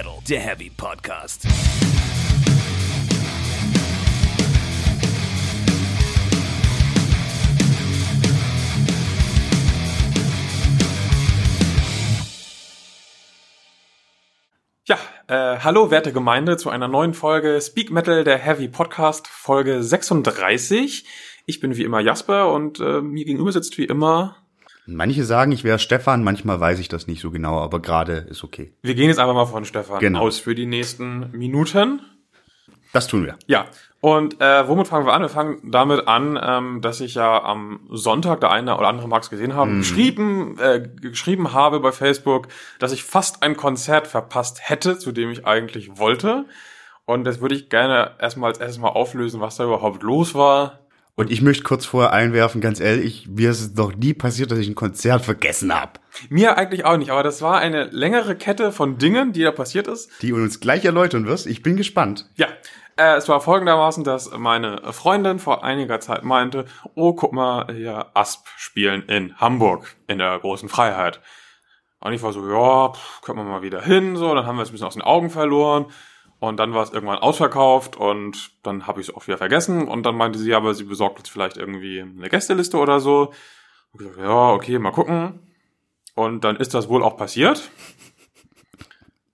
Metal, der Heavy Podcast. Ja, äh, hallo werte Gemeinde zu einer neuen Folge Speak Metal, der Heavy Podcast, Folge 36. Ich bin wie immer Jasper und äh, mir gegenüber sitzt wie immer. Manche sagen, ich wäre Stefan, manchmal weiß ich das nicht so genau, aber gerade ist okay. Wir gehen jetzt einfach mal von Stefan Genau. aus für die nächsten Minuten. Das tun wir. Ja, und äh, womit fangen wir an? Wir fangen damit an, ähm, dass ich ja am Sonntag, der eine oder andere mag es gesehen haben, geschrieben, äh, geschrieben habe bei Facebook, dass ich fast ein Konzert verpasst hätte, zu dem ich eigentlich wollte. Und das würde ich gerne erstmal als erstes mal auflösen, was da überhaupt los war. Und ich möchte kurz vorher einwerfen, ganz ehrlich, mir ist es noch nie passiert, dass ich ein Konzert vergessen habe. Mir eigentlich auch nicht, aber das war eine längere Kette von Dingen, die da passiert ist. Die du uns gleich erläutern wirst. Ich bin gespannt. Ja, äh, es war folgendermaßen, dass meine Freundin vor einiger Zeit meinte, oh, guck mal, hier Asp spielen in Hamburg in der großen Freiheit. Und ich war so, ja, pff, können wir mal wieder hin, so, dann haben wir es ein bisschen aus den Augen verloren. Und dann war es irgendwann ausverkauft und dann habe ich es auch wieder vergessen. Und dann meinte sie, aber sie besorgt jetzt vielleicht irgendwie eine Gästeliste oder so. Und gesagt, ja, okay, mal gucken. Und dann ist das wohl auch passiert.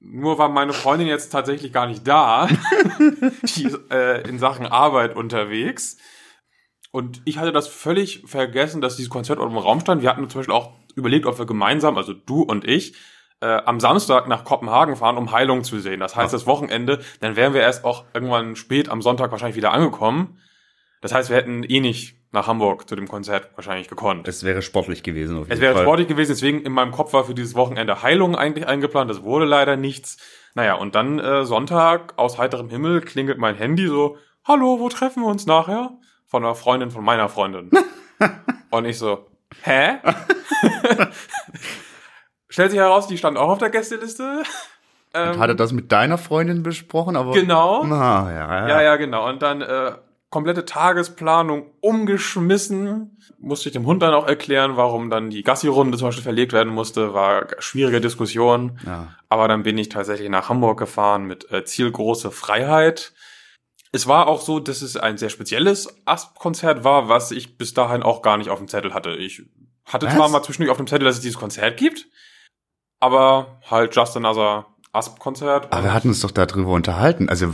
Nur war meine Freundin jetzt tatsächlich gar nicht da. Die ist äh, in Sachen Arbeit unterwegs. Und ich hatte das völlig vergessen, dass dieses Konzert im Raum stand. Wir hatten zum Beispiel auch überlegt, ob wir gemeinsam, also du und ich, äh, am Samstag nach Kopenhagen fahren, um Heilung zu sehen. Das heißt, das Wochenende, dann wären wir erst auch irgendwann spät am Sonntag wahrscheinlich wieder angekommen. Das heißt, wir hätten eh nicht nach Hamburg zu dem Konzert wahrscheinlich gekonnt. Es wäre sportlich gewesen. Auf jeden Es wäre Fall. sportlich gewesen, deswegen in meinem Kopf war für dieses Wochenende Heilung eigentlich eingeplant. Das wurde leider nichts. Naja, und dann äh, Sonntag aus heiterem Himmel klingelt mein Handy so, hallo, wo treffen wir uns nachher? Von einer Freundin von meiner Freundin. und ich so, hä? Stellt sich heraus, die stand auch auf der Gästeliste. Ähm, Hat er das mit deiner Freundin besprochen? Aber Genau. Ah, ja, Ja, ja, genau. Und dann äh, komplette Tagesplanung umgeschmissen. Musste ich dem Hund dann auch erklären, warum dann die Gassi-Runde zum Beispiel verlegt werden musste. War schwierige Diskussion. Ja. Aber dann bin ich tatsächlich nach Hamburg gefahren mit äh, Ziel große Freiheit. Es war auch so, dass es ein sehr spezielles Asp-Konzert war, was ich bis dahin auch gar nicht auf dem Zettel hatte. Ich hatte Was? zwar mal zwischendurch auf dem Zettel, dass es dieses Konzert gibt, aber halt just another Asp-Konzert. Aber wir hatten uns doch darüber unterhalten. Also,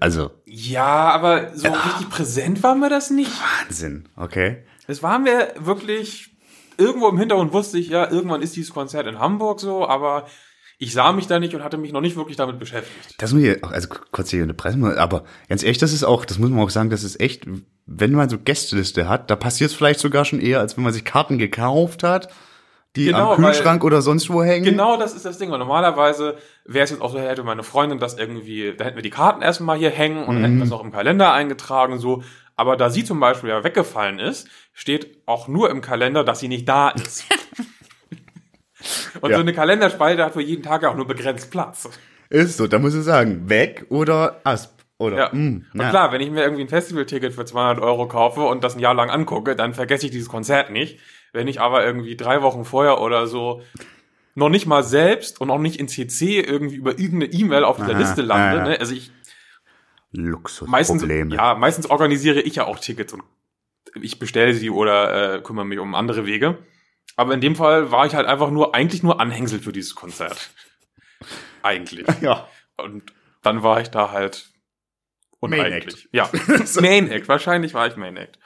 also Ja, aber so richtig präsent war mir das nicht. Wahnsinn. Okay. Es war mir wirklich irgendwo im Hintergrund wusste ich ja, irgendwann ist dieses Konzert in Hamburg so, aber ich sah mich da nicht und hatte mich noch nicht wirklich damit beschäftigt. Das muss ich, also kurz hier eine Presse, aber ganz ehrlich, das ist auch, das muss man auch sagen, das ist echt, wenn man so Gästeliste hat, da passiert es vielleicht sogar schon eher, als wenn man sich Karten gekauft hat, die Genau, am Kühlschrank oder sonst wo hängen. Genau, das ist das Ding. Und normalerweise wäre es jetzt auch so, hätte meine Freundin das irgendwie, da hätten wir die Karten erstmal hier hängen und dann hätten wir es noch im Kalender eingetragen, so. Aber da sie zum Beispiel ja weggefallen ist, steht auch nur im Kalender, dass sie nicht da ist. und Ja. so eine Kalenderspalte hat für jeden Tag ja auch nur begrenzt Platz. Ist so, da muss ich sagen, weg oder Asp. Oder, Ja. mm, und ja. klar, wenn ich mir irgendwie ein Festivalticket für 200 Euro kaufe und das ein Jahr lang angucke, dann vergesse ich dieses Konzert nicht. Wenn ich aber irgendwie drei Wochen vorher oder so noch nicht mal selbst und auch nicht in CC irgendwie über irgendeine E-Mail auf dieser Liste lande, ne? also ich meistens, Luxusprobleme. ja, meistens organisiere ich ja auch Tickets und ich bestelle sie oder äh, kümmere mich um andere Wege. Aber in dem Fall war ich halt einfach nur, eigentlich nur Anhängsel für dieses Konzert. eigentlich. ja. Und dann war ich da halt Main uneigentlich. Ja, Main Act. Wahrscheinlich war ich Main Act.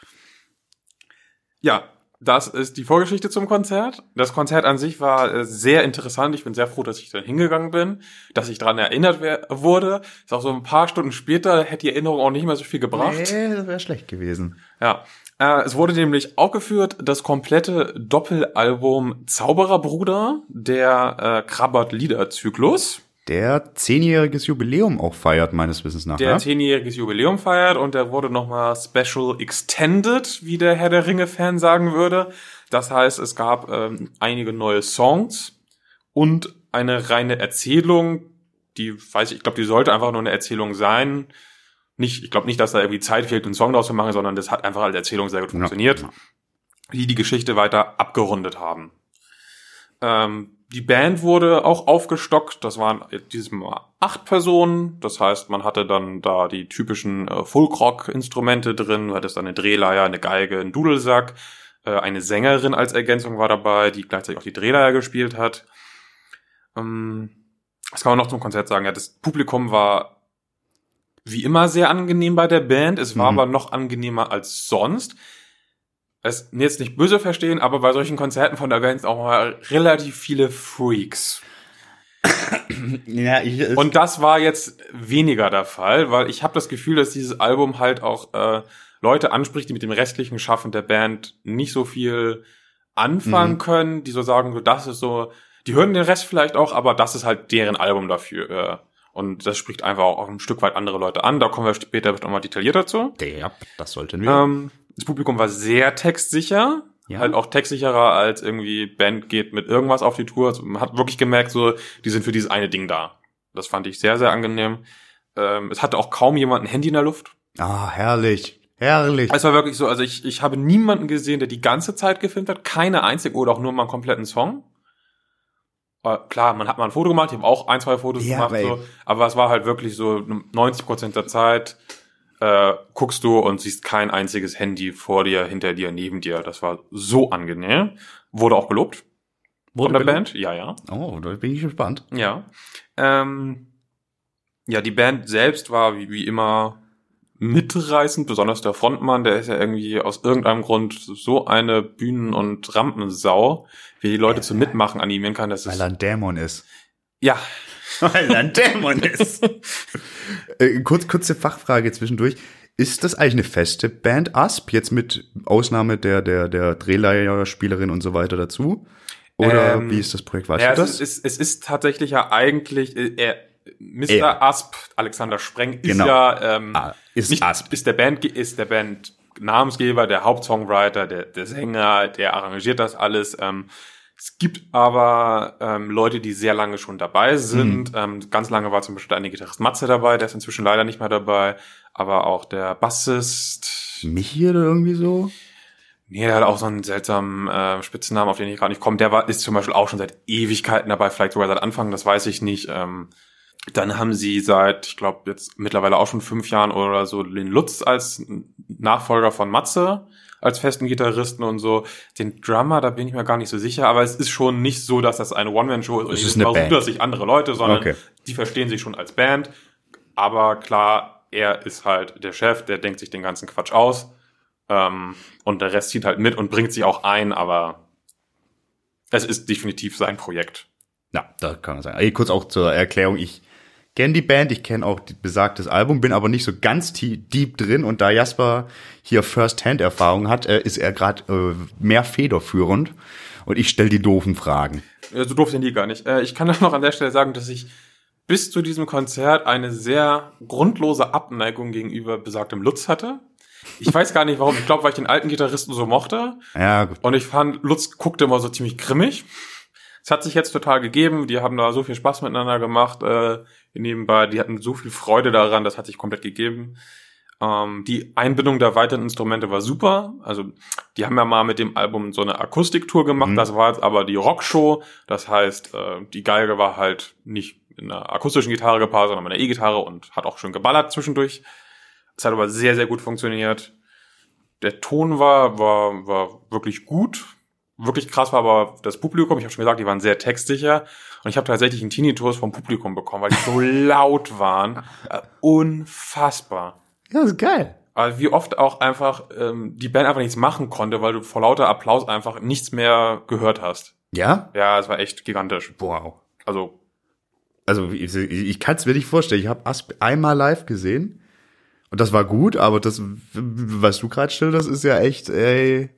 Ja, das ist die Vorgeschichte zum Konzert. Das Konzert an sich war äh, sehr interessant. Ich bin sehr froh, dass ich dann hingegangen bin, dass ich daran erinnert wurde. Ist auch so ein paar Stunden später hätte die Erinnerung auch nicht mehr so viel gebracht. Nee, das wäre schlecht gewesen. Ja. Äh, es wurde nämlich aufgeführt das komplette Doppelalbum Zaubererbruder, der äh, Krabbert-Lieder-Zyklus. Der zehnjähriges Jubiläum auch feiert, meines Wissens nach. der ja? zehnjähriges Jubiläum feiert und der wurde nochmal Special Extended, wie der Herr der Ringe-Fan sagen würde. Das heißt, es gab ähm, einige neue Songs und eine reine Erzählung, die weiß ich, ich glaube, die sollte einfach nur eine Erzählung sein. Nicht, ich glaube nicht, dass da irgendwie Zeit fehlt, einen Song draus zu machen, sondern das hat einfach als Erzählung sehr gut funktioniert, Ja. die die Geschichte weiter abgerundet haben. Ähm, die Band wurde auch aufgestockt. Das waren dieses Mal acht Personen. Das heißt, man hatte dann da die typischen äh, Folkrock-Instrumente drin. Du hattest eine Drehleier, eine Geige, einen Dudelsack. Äh, eine Sängerin als Ergänzung war dabei, die gleichzeitig auch die Drehleier gespielt hat. Ähm, was kann man noch zum Konzert sagen? Ja, das Publikum war wie immer sehr angenehm bei der Band. Es war Mhm. aber noch angenehmer als sonst. Es jetzt nicht böse verstehen, aber bei solchen Konzerten von der Band sind auch mal relativ viele Freaks. Ja, ich, Und das war jetzt weniger der Fall, weil ich habe das Gefühl, dass dieses Album halt auch äh, Leute anspricht, die mit dem restlichen Schaffen der Band nicht so viel anfangen Mhm. können, die so sagen, so das ist so, die hören den Rest vielleicht auch, aber das ist halt deren Album dafür. Äh, und das spricht einfach auch ein Stück weit andere Leute an. Da kommen wir später noch mal detaillierter zu. ja, das sollten wir. Ähm, das Publikum war sehr textsicher. Ja. Halt auch textsicherer als irgendwie Band geht mit irgendwas auf die Tour. Also man hat wirklich gemerkt, so, die sind für dieses eine Ding da. Das fand ich sehr, sehr angenehm. Ähm, es hatte auch kaum jemand ein Handy in der Luft. Ah, herrlich. Herrlich. Es war wirklich so, also ich, ich habe niemanden gesehen, der die ganze Zeit gefilmt hat. Keine einzige oder auch nur mal einen kompletten Song. Äh, klar, man hat mal ein Foto gemacht, ich habe auch ein, zwei Fotos Ja, gemacht, aber so, aber es war halt wirklich so 90 Prozent der Zeit äh, guckst du und siehst kein einziges Handy vor dir, hinter dir, neben dir. Das war so angenehm. Wurde auch gelobt von der gelobt? Band. Ja, ja. Oh, da bin ich gespannt. Ja. Ähm, ja, die Band selbst war wie, wie immer mitreißend, besonders der Frontmann, der ist ja irgendwie aus irgendeinem Grund so eine Bühnen- und Rampensau, wie die Leute zum Mitmachen animieren kann. Das Weil ist, er ein Dämon ist. ja, Weil er ein Dämon ist. äh, kurz, kurze Fachfrage zwischendurch. Ist das eigentlich eine feste Band Asp, jetzt mit Ausnahme der, der, der Drehleierspielerin und so weiter dazu? Oder Ähm, wie ist das Projekt? Weißt ja, du es das? ist, es ist tatsächlich ja eigentlich, äh, Mr. Er. Asp, Alexander Spreng, ist Genau. ja ähm, Ah, ist nicht, Asp. ist der Band, ist der Band Namensgeber, der Hauptsongwriter, der, der Sänger, der arrangiert das alles. Ähm, es gibt aber ähm, Leute, die sehr lange schon dabei sind. Mhm. Ähm, ganz lange war zum Beispiel eine Gitarrist Matze dabei, der ist inzwischen leider nicht mehr dabei. Aber auch der Bassist, Michi oder irgendwie so? Nee, der hat auch so einen seltsamen äh, Spitzennamen, auf den ich gerade nicht komme. Der war, ist zum Beispiel auch schon seit Ewigkeiten dabei, vielleicht sogar seit Anfang, das weiß ich nicht. Ähm, dann haben sie seit, ich glaube, jetzt mittlerweile auch schon fünf Jahren oder so den Lutz als Nachfolger von Matze, als festen Gitarristen und so. Den Drummer, da bin ich mir gar nicht so sicher, aber es ist schon nicht so, dass das eine One-Man-Show ist Es ist eine Band. rudert sich andere Leute, sondern Okay. die verstehen sich schon als Band. Aber klar, er ist halt der Chef, der denkt sich den ganzen Quatsch aus. Ähm, und der Rest zieht halt mit und bringt sich auch ein, aber es ist definitiv sein Projekt. Ja, da kann man sagen. Kurz auch zur Erklärung, ich kenne die Band, ich kenne auch besagtes Album, bin aber nicht so ganz deep drin und da Jasper hier First-Hand-Erfahrung hat, äh, ist er gerade äh, mehr federführend und ich stelle die doofen Fragen. Äh, So doof sind die gar nicht. Äh, ich kann auch noch an der Stelle sagen, dass ich bis zu diesem Konzert eine sehr grundlose Abneigung gegenüber besagtem Lutz hatte. Ich weiß gar nicht warum. Ich glaube, weil ich den alten Gitarristen so mochte. Ja, gut. Und ich fand, Lutz guckte immer so ziemlich grimmig. Es hat sich jetzt total gegeben. Die haben da so viel Spaß miteinander gemacht. Äh, nebenbei, die hatten so viel Freude daran. Das hat sich komplett gegeben. Ähm, die Einbindung der weiteren Instrumente war super. Also die haben ja mal mit dem Album so eine Akustiktour gemacht. Mhm. Das war jetzt aber die Rockshow. Das heißt, äh, die Geige war halt nicht in einer akustischen Gitarre gepaart, sondern mit einer E-Gitarre und hat auch schön geballert zwischendurch. Es hat aber sehr, sehr gut funktioniert. Der Ton war, war, war wirklich gut. Wirklich krass war aber das Publikum. Ich habe schon gesagt, die waren sehr textsicher. Und ich habe tatsächlich einen Tinnitus vom Publikum bekommen, weil die so laut waren. Äh, unfassbar. Ja, ist geil. Also wie oft auch einfach ähm, die Band einfach nichts machen konnte, weil du vor lauter Applaus einfach nichts mehr gehört hast. Ja? Ja, es war echt gigantisch. Wow. Also Also ich, ich kann es mir nicht vorstellen. Ich habe Asp einmal live gesehen und das war gut, aber das, was du gerade schilderst, ist ja echt, ey.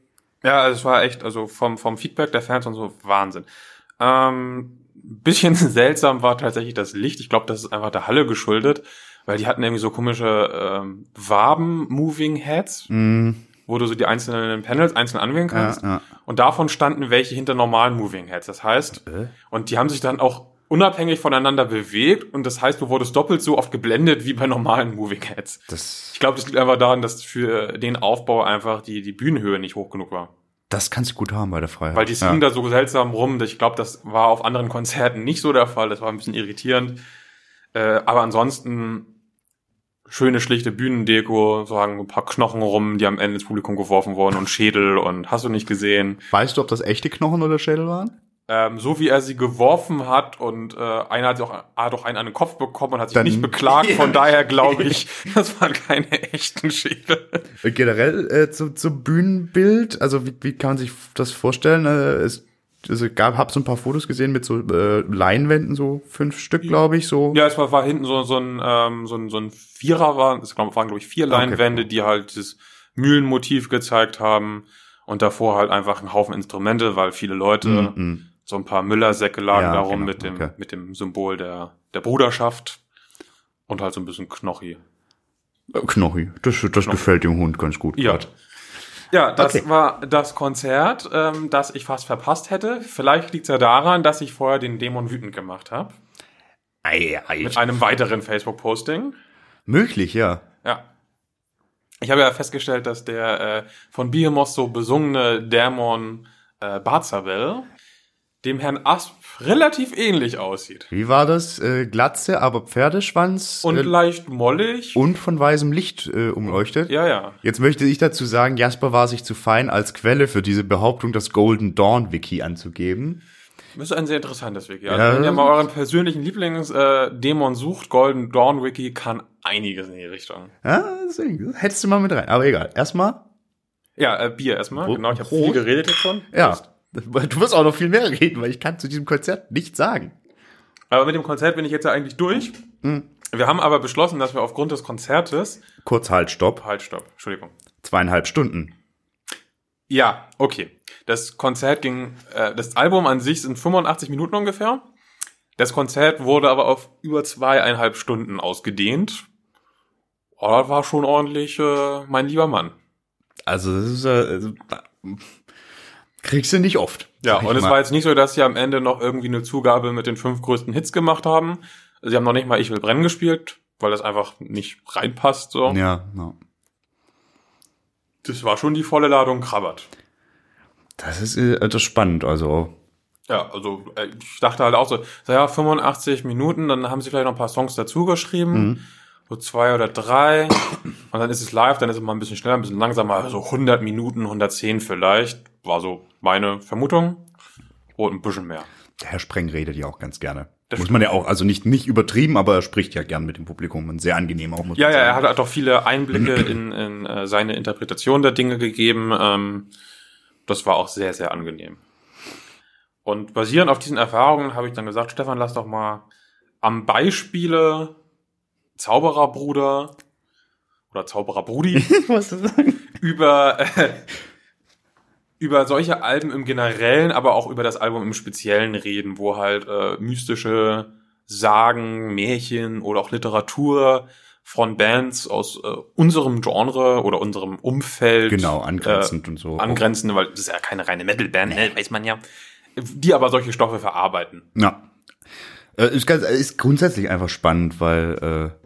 Ja, also es war echt, also vom, vom Feedback der Fans und so, Wahnsinn. Ähm, bisschen seltsam war tatsächlich das Licht. Ich glaube, das ist einfach der Halle geschuldet, weil die hatten irgendwie so komische ähm, Waben-Moving-Heads, Mm, wo du so die einzelnen Panels einzeln anwählen ja, kannst. ja. Und davon standen welche hinter normalen Moving Heads. Das heißt, Äh? und die haben sich dann auch unabhängig voneinander bewegt und das heißt, du wurdest doppelt so oft geblendet wie bei normalen Moving Heads. Das, Ich glaube, das liegt einfach daran, dass für den Aufbau einfach die, die Bühnenhöhe nicht hoch genug war. Das kannst du gut haben bei der Freiheit. Weil die singen ja. da so seltsam rum. Ich glaube, das war auf anderen Konzerten nicht so der Fall. Das war ein bisschen irritierend. Äh, aber ansonsten schöne, schlichte Bühnendeko, sagen ein paar Knochen rum, die am Ende ins Publikum geworfen wurden und Schädel und hast du nicht gesehen. Weißt du, ob das echte Knochen oder Schädel waren? Ähm, so wie er sie geworfen hat und äh, einer hat, auch, hat auch einen an den Kopf bekommen und hat sich Dann- nicht beklagt. Von daher glaube ich, das waren keine echten Schädel. Äh, Generell äh, zu, zum Bühnenbild, also wie, wie kann man sich das vorstellen? Äh, es also gab, hab so ein paar Fotos gesehen mit so äh, Leinwänden, so fünf Stück, glaube ich, so. Ja, es war, war hinten so, so ein, ähm, so ein, so ein Vierer war, es waren glaube ich vier Okay. Leinwände, die halt das Mühlenmotiv gezeigt haben und davor halt einfach ein Haufen Instrumente, weil viele Leute, Mhm. So ein paar Müllersäcke lagen Ja, darum genau, mit dem, okay. mit dem Symbol der, der Bruderschaft und halt so ein bisschen Knochi. Äh, Knochi. Das, das gefällt dem Hund ganz gut. Ja. grad. Ja, das Okay. war das Konzert, ähm, das ich fast verpasst hätte. Vielleicht liegt es ja daran, dass ich vorher den Dämon wütend gemacht habe. Mit einem weiteren Facebook-Posting. Möglich, ja. Ja. Ich habe ja festgestellt, dass der äh, von Behemoth so besungene Dämon äh, Barzabel dem Herrn Asp relativ ähnlich aussieht. Wie war das? Äh, Glatze, aber Pferdeschwanz Und äh, leicht mollig. und von weißem Licht äh, umleuchtet. ja, ja. Jetzt möchte ich dazu sagen, Jasper war sich zu fein, als Quelle für diese Behauptung das Golden Dawn Wiki anzugeben. Das ist ein sehr interessantes Wiki. Ja. Also wenn ihr mal euren persönlichen Lieblingsdämon äh, sucht, Golden Dawn Wiki kann einiges in die Richtung. Ja, deswegen, hättest du mal mit rein. Aber egal. Erstmal, Ja, äh, Bier erstmal. Genau, ich habe viel geredet jetzt schon. ja. Prost. Du wirst auch noch viel mehr reden, weil ich kann zu diesem Konzert nichts sagen. Aber mit dem Konzert bin ich jetzt ja eigentlich durch. Mhm. Wir haben aber beschlossen, dass wir aufgrund des Konzertes... Kurz halt, stopp. Halt, stopp. Entschuldigung. Zweieinhalb Stunden. Ja, okay. Das Konzert ging, äh, das Album an sich sind 85 Minuten ungefähr. Das Konzert wurde aber auf über zweieinhalb Stunden ausgedehnt. Oh, das war schon ordentlich, äh, mein lieber Mann. Also, das ist, äh, kriegst du nicht oft. Ja, und es mal. war jetzt nicht so, dass sie am Ende noch irgendwie eine Zugabe mit den fünf größten Hits gemacht haben. Sie haben noch nicht mal Ich will brennen gespielt, weil das einfach nicht reinpasst, so. Ja, ja. Das war schon die volle Ladung Krabbert. Das ist, äh, das ist spannend, also. Ja, also äh, ich dachte halt auch so, so ja, 85 Minuten, dann haben sie vielleicht noch ein paar Songs dazu geschrieben, so zwei oder drei, und dann ist es live, dann ist es mal ein bisschen schneller, ein bisschen langsamer, so 100 Minuten, 110 vielleicht, war so meine Vermutung, und ein bisschen mehr. Der Herr Spreng redet ja auch ganz gerne. Das muss man ja auch, also nicht, nicht übertrieben, aber er spricht ja gern mit dem Publikum und sehr angenehm auch, muss Ja, ja, er hat halt auch viele Einblicke in, in äh, seine Interpretation der Dinge gegeben. Ähm, das war auch sehr, sehr angenehm. Und basierend auf diesen Erfahrungen habe ich dann gesagt, Stefan, lass doch mal am Beispiele Zaubererbruder oder Zaubererbrudi über, äh, über solche Alben im Generellen, aber auch über das Album im Speziellen reden, wo halt äh, mystische Sagen, Märchen oder auch Literatur von Bands aus äh, unserem Genre oder unserem Umfeld Genau, angrenzend und so. angrenzend, weil das ist ja keine reine Metalband, ne, weiß man ja, die aber solche Stoffe verarbeiten. Ja. Äh, Ist, ganz, ist grundsätzlich einfach spannend, weil äh,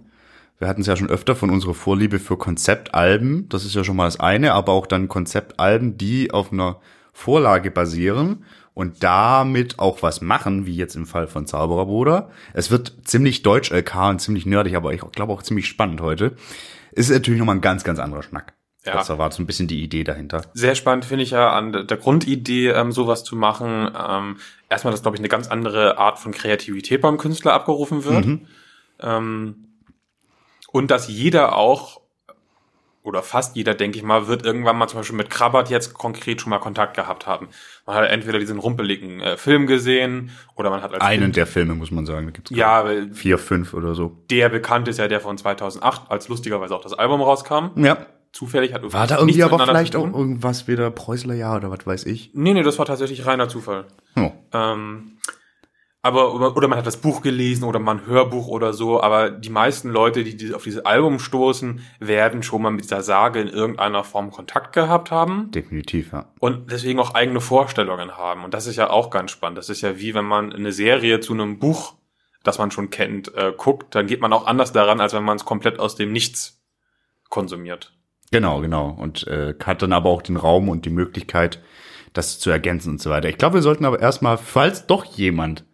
wir hatten es ja schon öfter von unserer Vorliebe für Konzeptalben. Das ist ja schon mal das eine, aber auch dann Konzeptalben, die auf einer Vorlage basieren und damit auch was machen, wie jetzt im Fall von Zaubererbruder. Es wird ziemlich deutsch LK und ziemlich nerdig, aber ich glaube auch ziemlich spannend heute. Ist natürlich nochmal ein ganz, ganz anderer Schnack. Ja. Das war so ein bisschen die Idee dahinter. Sehr spannend finde ich ja an der- Grundidee, ähm, sowas zu machen. Ähm, erstmal, dass, glaube ich, eine ganz andere Art von Kreativität beim Künstler abgerufen wird. Ähm, und dass jeder auch, oder fast jeder, denke ich mal, wird irgendwann mal zum Beispiel mit Krabbert jetzt konkret schon mal Kontakt gehabt haben. Man hat entweder diesen rumpeligen äh, Film gesehen oder man hat als Einen Kind, der Filme, muss man sagen. Da gibt's ja, weil vier, fünf oder so. der bekannt ist ja der von 2008, als lustigerweise auch das Album rauskam. Ja. Zufällig hat War da irgendwie aber vielleicht auch irgendwas wieder Preußler Jahr oder was weiß ich? Nee, nee, das war tatsächlich reiner Zufall. Oh. Ähm, aber oder man hat das Buch gelesen oder mal ein Hörbuch oder so, aber die meisten Leute, die die- auf dieses Album stoßen, werden schon mal mit dieser Sage in irgendeiner Form Kontakt gehabt haben Definitiv, ja. und deswegen auch eigene Vorstellungen haben. Und das ist ja auch ganz spannend. Das ist ja wie wenn man eine Serie zu einem Buch, das man schon kennt, äh, guckt, dann geht man auch anders daran, als wenn man es komplett aus dem Nichts konsumiert. Genau, genau. Und äh, hat dann aber auch den Raum und die Möglichkeit, das zu ergänzen und so weiter. Ich glaube, wir sollten aber erstmal, falls doch jemand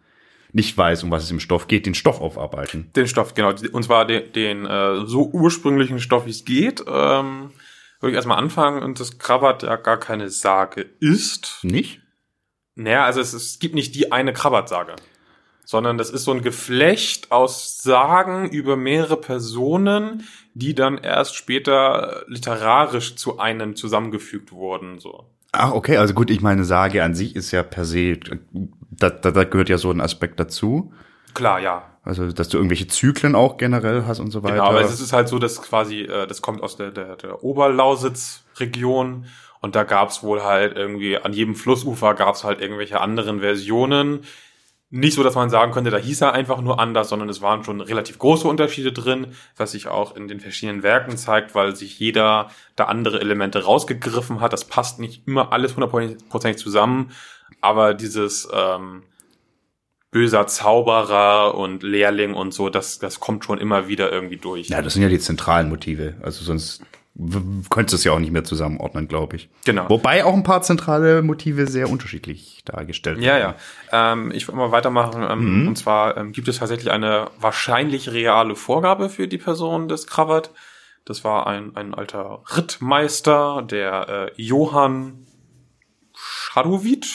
nicht weiß, um was es im Stoff geht, den Stoff aufarbeiten. Den Stoff, genau. Und zwar den, den äh, so ursprünglichen Stoff, wie es geht. Ähm, würde ich erstmal anfangen und das Krabbert ja gar keine Sage ist. Nicht? Naja, also es, es gibt nicht die eine Krabbert-Sage, sondern das ist so ein Geflecht aus Sagen über mehrere Personen, die dann erst später literarisch zu einem zusammengefügt wurden. So. Ach, okay, also gut, ich meine, Sage an sich ist ja per se, da, da, da gehört ja so ein Aspekt dazu. Klar, ja. Also, dass du irgendwelche Zyklen auch generell hast und so weiter. Genau, aber es ist halt so, dass quasi, äh, das kommt aus der, der, der Oberlausitz-Region und da gab's wohl halt irgendwie, an jedem Flussufer gab's halt irgendwelche anderen Versionen. Nicht so, dass man sagen könnte, da hieß er einfach nur anders, sondern es waren schon relativ große Unterschiede drin, was sich auch in den verschiedenen Werken zeigt, weil sich jeder da andere Elemente rausgegriffen hat. Das passt nicht immer alles hundertprozentig zusammen, aber dieses ähm, böser Zauberer und Lehrling und so, das, das kommt schon immer wieder irgendwie durch. Ja, das sind ja die zentralen Motive. Also sonst könntest du es ja auch nicht mehr zusammenordnen, glaube ich. Genau. Wobei auch ein paar zentrale Motive sehr unterschiedlich dargestellt Ja, werden. ja. Ähm, ich will mal weitermachen. Ähm, Und zwar ähm, gibt es tatsächlich eine wahrscheinlich reale Vorgabe für die Person des Kravat. Das war ein, ein alter Rittmeister, der äh, Johann Schadowit,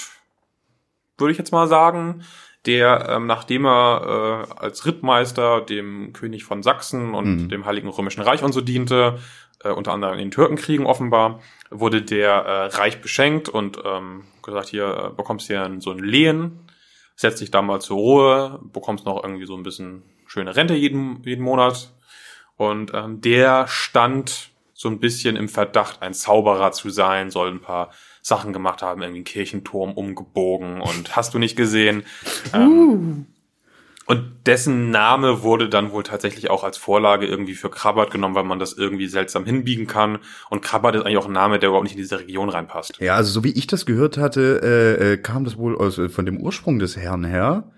würde ich jetzt mal sagen, der, ähm, nachdem er äh, als Rittmeister dem König von Sachsen und dem Heiligen Römischen Reich und so diente, äh, unter anderem in den Türkenkriegen offenbar, wurde der äh, reich beschenkt und ähm, gesagt, hier äh, bekommst du hier so ein Lehen, setz dich da mal zur Ruhe, bekommst noch irgendwie so ein bisschen schöne Rente jeden, jeden Monat. Und ähm, der stand so ein bisschen im Verdacht, ein Zauberer zu sein, soll ein paar Sachen gemacht haben, irgendwie einen Kirchenturm umgebogen und hast du nicht gesehen. Ähm, und dessen Name wurde dann wohl tatsächlich auch als Vorlage irgendwie für Krabbert genommen, weil man das irgendwie seltsam hinbiegen kann. Und Krabbert ist eigentlich auch ein Name, der überhaupt nicht in diese Region reinpasst. Ja, also so wie ich das gehört hatte, äh, äh, kam das wohl aus, äh, von dem Ursprung des Herrn her,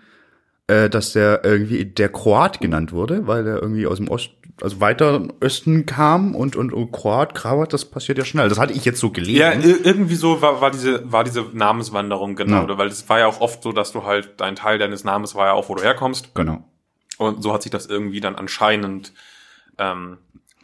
äh, dass der irgendwie der Kroat genannt wurde, weil er irgendwie aus dem Ost, also weiter Osten kam und, und, und Kroat, Kravat, das passiert ja schnell. Das hatte ich jetzt so gelesen. Ja, ir- irgendwie so war, war diese war diese Namenswanderung genau, Ja. weil es war ja auch oft so, dass du halt dein Teil deines Namens war ja auch, wo du herkommst Genau. und so hat sich das irgendwie dann anscheinend ähm,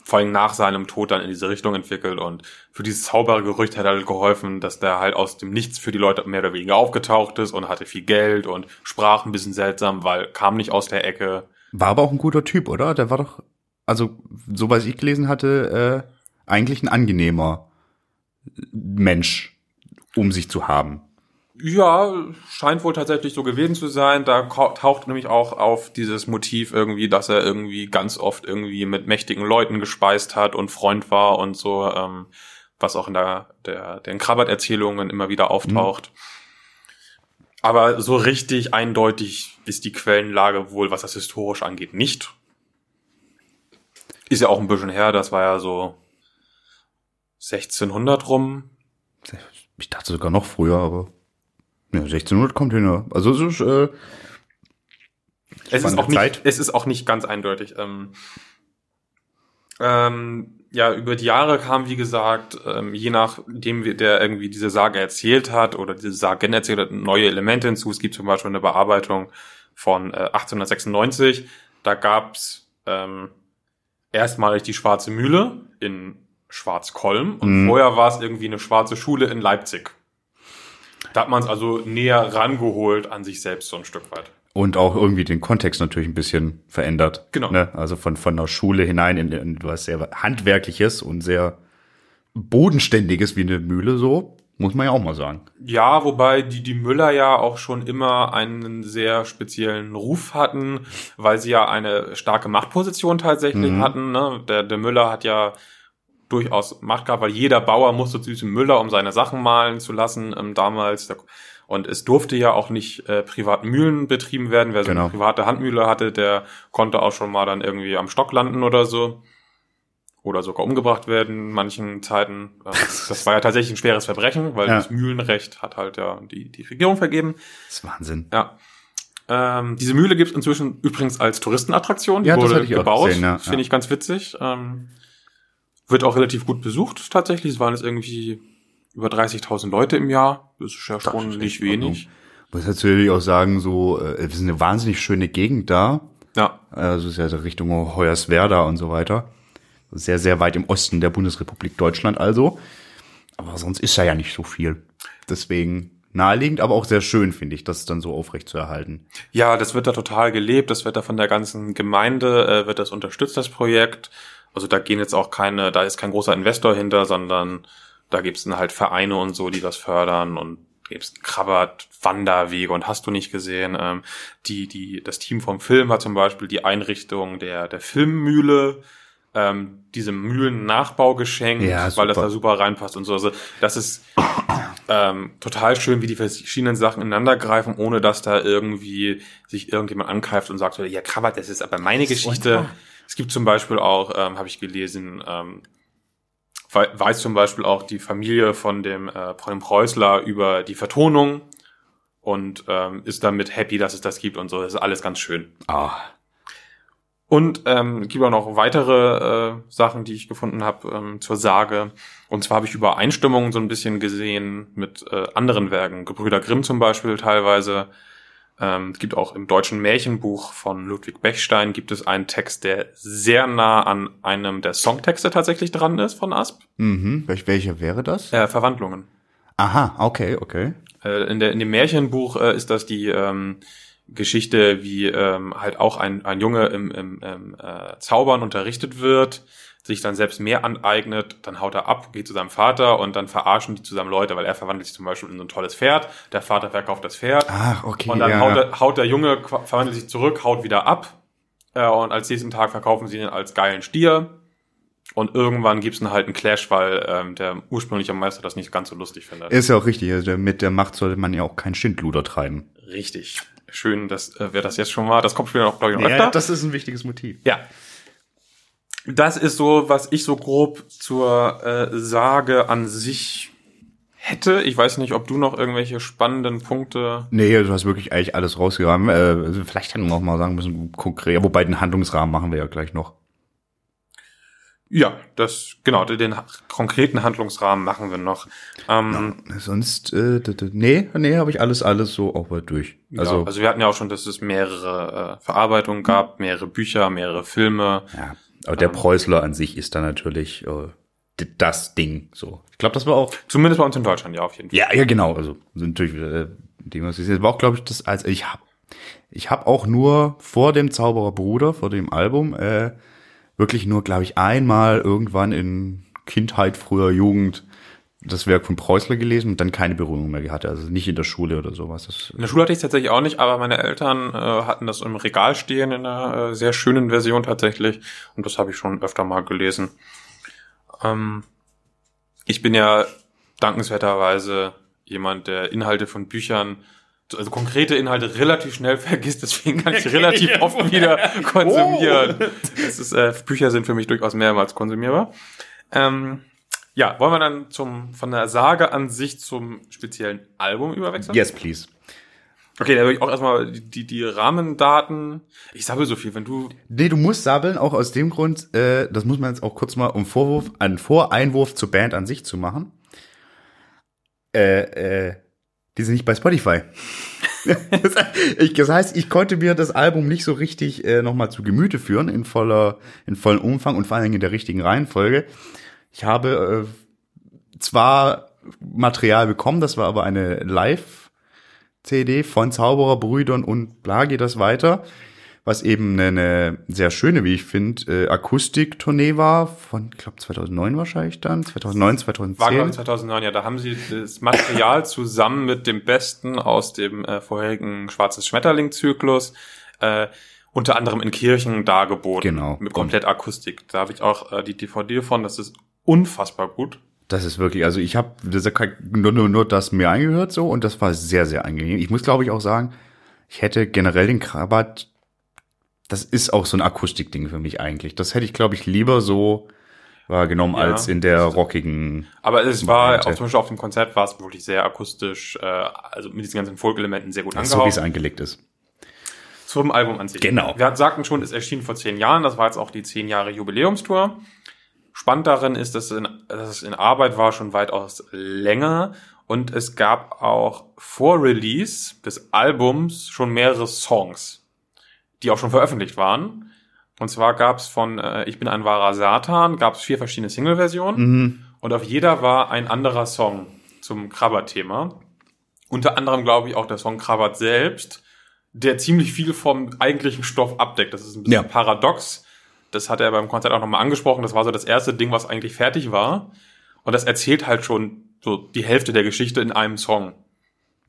vor allem nach seinem Tod dann in diese Richtung entwickelt und für dieses Zaubergerücht hat halt geholfen, dass der halt aus dem Nichts für die Leute mehr oder weniger aufgetaucht ist und hatte viel Geld und sprach ein bisschen seltsam, weil kam nicht aus der Ecke. War aber auch ein guter Typ, oder? Der war doch, also, so was ich gelesen hatte, äh, eigentlich ein angenehmer Mensch, um sich zu haben. Ja, scheint wohl tatsächlich so gewesen zu sein. Da taucht nämlich auch auf dieses Motiv irgendwie, dass er irgendwie ganz oft irgendwie mit mächtigen Leuten gespeist hat und Freund war und so, ähm, was auch in der, der, den Krabbert-Erzählungen immer wieder auftaucht. Aber so richtig eindeutig ist die Quellenlage wohl, was das historisch angeht, nicht. Ist ja auch ein bisschen her, das war ja so 1600 rum. Ich dachte sogar noch früher, aber ja, 1600 kommt hin. ja. Also es ist, äh, Es ist, auch nicht, Zeit. es ist auch nicht ganz eindeutig. Ähm, ähm, ja, über die Jahre kam, wie gesagt, ähm, je nachdem, wie der irgendwie diese Sage erzählt hat oder diese Sagen erzählt hat, neue Elemente hinzu. Es gibt zum Beispiel eine Bearbeitung von äh, 1896. Da gab's ähm, erstmalig die Schwarze Mühle in Schwarzkolm und Mhm. vorher war es irgendwie eine schwarze Schule in Leipzig. Da hat man es also näher rangeholt an sich selbst so ein Stück weit. und auch irgendwie den Kontext natürlich ein bisschen verändert. Genau. Ne? Also von, von der Schule hinein in, in was sehr handwerkliches und sehr bodenständiges wie eine Mühle, so, muss man ja auch mal sagen. Ja, wobei die, die Müller ja auch schon immer einen sehr speziellen Ruf hatten, weil sie ja eine starke Machtposition tatsächlich Mhm. hatten. Ne? Der, der Müller hat ja durchaus Macht gehabt, weil jeder Bauer musste zu diesem Müller, um seine Sachen malen zu lassen ähm, damals. Und es durfte ja auch nicht äh, privat Mühlen betrieben werden. Wer so Genau. eine private Handmühle hatte, der konnte auch schon mal dann irgendwie am Stock landen oder so. Oder sogar umgebracht werden in manchen Zeiten. Ähm, Das war ja tatsächlich ein schweres Verbrechen, weil Ja. das Mühlenrecht hat halt ja die, die Regierung vergeben. Das ist Wahnsinn. Ja. Ähm, diese Mühle gibt es inzwischen übrigens als Touristenattraktion. Die Ja, das wurde gebaut. gesehen, ja, finde ja. ich ganz witzig. Ähm, wird auch relativ gut besucht tatsächlich. Es waren jetzt irgendwie über 30.000 Leute im Jahr. Das ist ja schon ist nicht wenig. Muss natürlich auch sagen, so, äh, es ist eine wahnsinnig schöne Gegend da. Ja, Also es ist ja so Richtung Hoyerswerda und so weiter. Sehr, sehr weit im Osten der Bundesrepublik Deutschland also. Aber sonst ist da ja nicht so viel. Deswegen naheliegend, aber auch sehr schön, finde ich, das dann so aufrecht zu erhalten. Ja, das wird da total gelebt. Das wird da von der ganzen Gemeinde, äh, wird das unterstützt, das Projekt. Also da gehen jetzt auch keine, da ist kein großer Investor hinter, sondern da gibt's dann halt Vereine und so, die das fördern und gibt's Krabbert, Wanderwege und hast du nicht gesehen. Ähm, die, die, das Team vom Film hat zum Beispiel die Einrichtung der, der Filmmühle, ähm, diesem Mühlennachbau geschenkt, Ja, weil das da super reinpasst und so. Also das ist ähm, total schön, wie die verschiedenen Sachen ineinander greifen, ohne dass da irgendwie sich irgendjemand angreift und sagt, so, ja, Krabbert, das ist aber meine Geschichte. Es gibt zum Beispiel auch, ähm, habe ich gelesen, ähm, wei- weiß zum Beispiel auch die Familie von dem, äh, von dem Preußler über die Vertonung und ähm, ist damit happy, dass es das gibt und so. Das ist alles ganz schön. Ah, Und ähm, es gibt auch noch weitere äh, Sachen, die ich gefunden habe ähm, zur Sage. Und zwar habe ich Übereinstimmungen so ein bisschen gesehen mit äh, anderen Werken. Gebrüder Grimm zum Beispiel teilweise. Ähm, es gibt auch im deutschen Märchenbuch von Ludwig Bechstein gibt es einen Text, der sehr nah an einem der Songtexte tatsächlich dran ist von Asp. mhm. Welch, welcher wäre das? Äh, Verwandlungen. Aha, okay, okay. Äh, in, der, in dem Märchenbuch äh, ist das die ähm, Geschichte, wie ähm, halt auch ein, ein Junge im, im, im äh, Zaubern unterrichtet wird, sich dann selbst mehr aneignet, dann haut er ab, geht zu seinem Vater und dann verarschen die zusammen Leute, weil er verwandelt sich zum Beispiel in so ein tolles Pferd, der Vater verkauft das Pferd Ach, okay, und dann ja. haut, der, haut der Junge, verwandelt sich zurück, haut wieder ab äh, und als nächsten Tag verkaufen sie ihn als geilen Stier und irgendwann gibt's dann halt einen Clash, weil ähm, der ursprüngliche Meister das nicht ganz so lustig findet. Ist ja auch richtig. Also mit der Macht sollte man ja auch kein Schindluder treiben. Richtig. Schön, dass äh, wer das jetzt schon war. Das kommt später noch, glaube ich, noch öfter. das ist ein wichtiges Motiv. ja. Das ist so, was ich so grob zur äh, Sage an sich hätte. Ich weiß nicht, ob du noch irgendwelche spannenden Punkte. Nee, du hast wirklich eigentlich alles rausgegraben. Äh, also vielleicht hätten wir noch mal sagen müssen, konkret, wobei den Handlungsrahmen machen wir ja gleich noch. Ja, das genau den, konkreten Handlungsrahmen machen wir noch. Ähm, Sonst, äh, nee, nee, habe ich alles, alles so auch mal durch. also, Also, ja, also wir hatten ja auch schon, dass es mehrere äh, Verarbeitungen gab, mehrere Bücher, mehrere Filme. ja. Aber der Preußler an sich ist dann natürlich äh, das Ding. So, ich glaube, das war auch. Zumindest bei uns in Deutschland, ja, auf jeden Fall. Ja, ja, genau. Also sind natürlich äh, dem, was ich sehe. war auch, glaube ich, das als ich habe, ich habe auch nur vor dem Zauberer vor dem Album äh, wirklich nur, glaube ich, einmal irgendwann in Kindheit, früher Jugend das Werk von Preußler gelesen und dann keine Berührung mehr gehabt. Also nicht in der Schule oder sowas. Das, In der Schule hatte ich es tatsächlich auch nicht, aber meine Eltern äh, hatten das im Regal stehen in einer äh, sehr schönen Version tatsächlich und das habe ich schon öfter mal gelesen. Ähm, ich bin ja dankenswerterweise jemand, der Inhalte von Büchern, also konkrete Inhalte relativ schnell vergisst, deswegen kann ich sie relativ oft wieder konsumieren. Das ist, äh, Bücher sind für mich durchaus mehrmals konsumierbar. Ähm, ja, wollen wir dann zum von der Sage an sich zum speziellen Album überwechseln? yes, please. Okay, da würde ich auch erstmal die, die, Rahmendaten. Ich sabbel so viel, wenn du. Nee, du musst sabbeln, auch aus dem Grund, äh, das muss man jetzt auch kurz mal um Vorwurf, einen Voreinwurf zur Band an sich zu machen. Äh, äh, die sind nicht bei Spotify. das heißt, ich konnte mir das Album nicht so richtig äh, nochmal zu Gemüte führen, in voller, in vollem Umfang und vor allen Dingen in der richtigen Reihenfolge. Ich habe äh, zwar Material bekommen, das war aber eine Live-CD von Zaubererbrüdern und bla geht das weiter was eben eine, sehr schöne, wie ich finde, äh, Akustiktournee war, von, ich glaube, 2009 wahrscheinlich dann, 2009, 2010. War glaube ich 2009, ja, da haben sie das Material zusammen mit dem Besten aus dem äh, vorherigen Schwarzes Schmetterling-Zyklus äh, unter anderem in Kirchen dargeboten. Genau. Mit komplett Akustik. Da habe ich auch äh, die DVD von, das ist unfassbar gut. Das ist wirklich, also ich habe nur, nur, nur das mir angehört so und das war sehr, sehr angenehm. Ich muss, glaube ich, auch sagen, ich hätte generell den Krabat, das ist auch so ein Akustikding für mich eigentlich. Das hätte ich, glaube ich, lieber so wahrgenommen Ja, als in der rockigen. Aber es war, auch zum Beispiel auf dem Konzert war es wirklich sehr akustisch, äh, also mit diesen ganzen Folk-Elementen sehr gut So wie es eingelegt ist. Zum Album an sich. Genau. Wir sagten schon, es erschien vor zehn Jahren. Das war jetzt auch die zehn Jahre Jubiläumstour. Spannend darin ist, dass, in, dass es in Arbeit war schon weitaus länger und es gab auch vor Release des Albums schon mehrere Songs, die auch schon veröffentlicht waren. Und zwar gab es von äh, Ich bin ein wahrer Satan, gab es vier verschiedene Single-Versionen Mhm. und auf jeder war ein anderer Song zum Krabbert-Thema. Unter anderem glaube ich auch der Song Krabbert selbst, der ziemlich viel vom eigentlichen Stoff abdeckt. Das ist ein bisschen Ja. paradox. Das hat er beim Konzert auch nochmal angesprochen. Das war so das erste Ding, was eigentlich fertig war. Und das erzählt halt schon so die Hälfte der Geschichte in einem Song.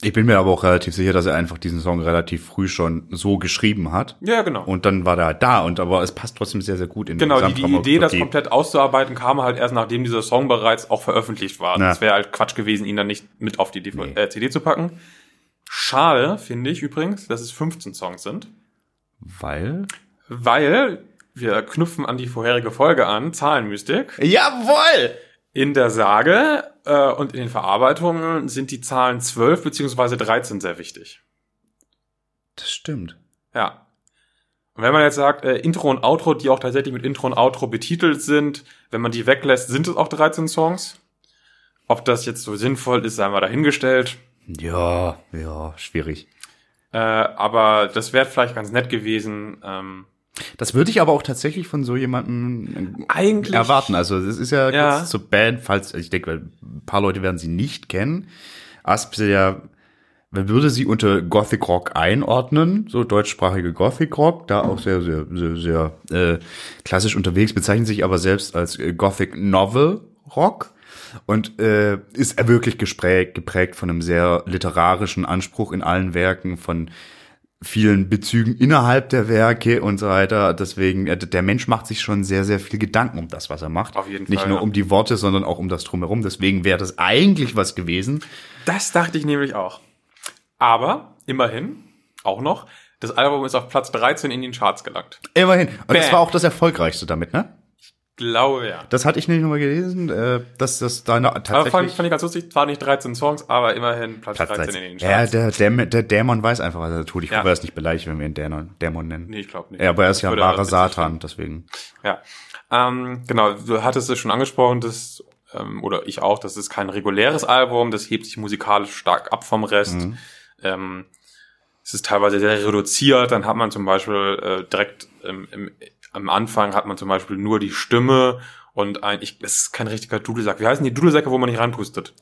Ich bin mir aber auch relativ sicher, dass er einfach diesen Song relativ früh schon so geschrieben hat. Ja, genau. Und dann war halt da und aber es passt trotzdem sehr, sehr gut in Genau, die, die Idee, das komplett auszuarbeiten, kam halt erst nachdem dieser Song bereits auch veröffentlicht war. Ja. Das wäre halt Quatsch gewesen, ihn dann nicht mit auf die DV Nee. äh, CD zu packen. Schade, finde ich übrigens, dass es 15 Songs sind. Weil? Weil wir knüpfen an die vorherige Folge an, Zahlenmystik. Jawohl! In der Sage äh, und in den Verarbeitungen sind die Zahlen 12 beziehungsweise 13 sehr wichtig. Das stimmt. Ja. Und wenn man jetzt sagt, äh, Intro und Outro, die auch tatsächlich mit Intro und Outro betitelt sind, wenn man die weglässt, sind es auch 13 Songs. Ob das jetzt so sinnvoll ist, sei mal dahingestellt. Ja, ja, schwierig. Äh, aber das wäre vielleicht ganz nett gewesen. Ähm, Das würde ich aber auch tatsächlich von so jemandem Eigentlich- erwarten. Also das ist ja, Ja. zur Band, falls ich denke, weil ein paar Leute werden sie nicht kennen. Asp ist ja, man würde sie unter Gothic Rock einordnen, so deutschsprachige Gothic Rock, da auch sehr, sehr, sehr, sehr äh, klassisch unterwegs, bezeichnen sich aber selbst als äh, Gothic Novel Rock und äh, ist wirklich gesprägt, geprägt von einem sehr literarischen Anspruch in allen Werken, von vielen Bezügen innerhalb der Werke und so weiter. Deswegen, äh, der Mensch macht sich schon sehr, sehr viel Gedanken um das, was er macht. Auf jeden Nicht Fall, nur ja. um die Worte, sondern auch um das Drumherum. Deswegen wäre das eigentlich was gewesen. das dachte ich nämlich auch. Aber immerhin, auch noch, das Album ist auf Platz 13 in den Charts gelangt. Immerhin. Und das Bam. war auch das Erfolgreichste damit, ne? Glaube ja. Das hatte ich nämlich nochmal gelesen, äh, dass das deine Aber tatsächlich fand, fand ich ganz lustig, zwar nicht 13 Songs, aber immerhin Platz, Platz 13 13. in den Ja, Charts. der, der, der Dämon weiß einfach, was er tut. Ich Ja. hoffe, er ist nicht beleidigt, wenn wir ihn Dämon, Dämon nennen. nee, ich glaube nicht. Ja, aber er ist ja ein wahrer Satan, deswegen. Ja, ähm, genau, du hattest es schon angesprochen, das, ähm, oder ich auch, das ist kein reguläres Album, das hebt sich musikalisch stark ab vom Rest. Mhm. Ähm, es ist teilweise sehr reduziert, dann hat man zum Beispiel äh, direkt im, im, am Anfang hat man zum Beispiel nur die Stimme und ein, ich, es ist kein richtiger Dudelsack. Wie heißen die Dudelsäcke, wo man nicht reinpustet?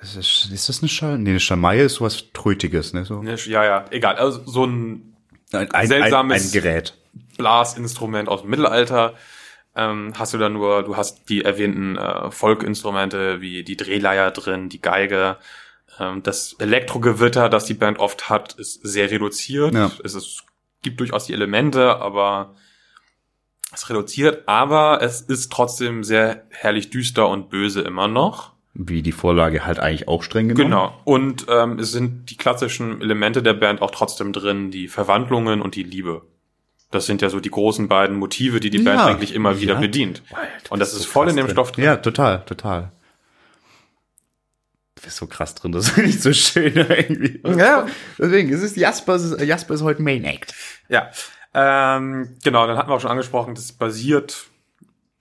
Ist das, ist das eine Schall? Nee, eine Schalmeie ist sowas Trötiges, ne? So. Ne, Ja, ja, egal. Also so ein Ein, ein, Seltsames- ein, ein Gerät. Blasinstrument aus dem Mittelalter. Ähm, hast du da nur, du hast die erwähnten äh, Folkinstrumente wie die Drehleier drin, die Geige. Ähm, das Elektrogewitter, das die Band oft hat, ist sehr reduziert. Ja. Es ist, gibt durchaus die Elemente, aber es ist reduziert, aber es ist trotzdem sehr herrlich düster und böse immer noch. Wie die Vorlage halt eigentlich auch streng genommen. Genau. Und ähm, es sind die klassischen Elemente der Band auch trotzdem drin, die Verwandlungen und die Liebe. Das sind ja so die großen beiden Motive, die die Band Ja. eigentlich immer wieder Ja. bedient. Du Und das ist so voll krass in dem drin. Stoff drin. Ja, total, total. Du bist so krass drin, das ist nicht so schön irgendwie. Ja. Deswegen, es ist Jasper, es ist, Jasper ist heute Main Act. Ja, ähm, genau, dann hatten wir auch schon angesprochen, das basiert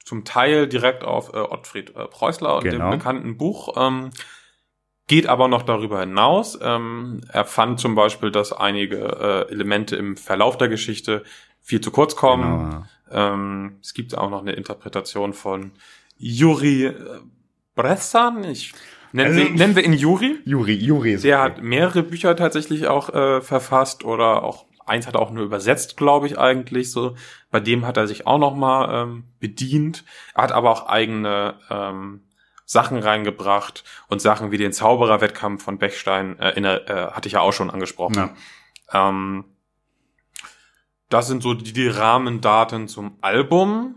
zum Teil direkt auf äh, Ottfried äh, Preußler und Genau. dem bekannten Buch, ähm, geht aber noch darüber hinaus. Ähm, er fand zum Beispiel, dass einige äh, Elemente im Verlauf der Geschichte viel zu kurz kommen. Genau. Ähm, es gibt auch noch eine Interpretation von Juri äh, Bressan. Ich nennen, Also- wir, nennen wir ihn Juri. Juri, Juri ist Der okay. hat mehrere Bücher tatsächlich auch äh, verfasst oder auch eins hat er auch nur übersetzt, glaube ich eigentlich. So bei dem hat er sich auch noch mal ähm, bedient. Er hat aber auch eigene ähm, Sachen reingebracht und Sachen wie den Zaubererwettkampf von Bechstein äh, in der, äh, hatte ich ja auch schon angesprochen. Ja. Ähm, das sind so die, die Rahmendaten zum Album.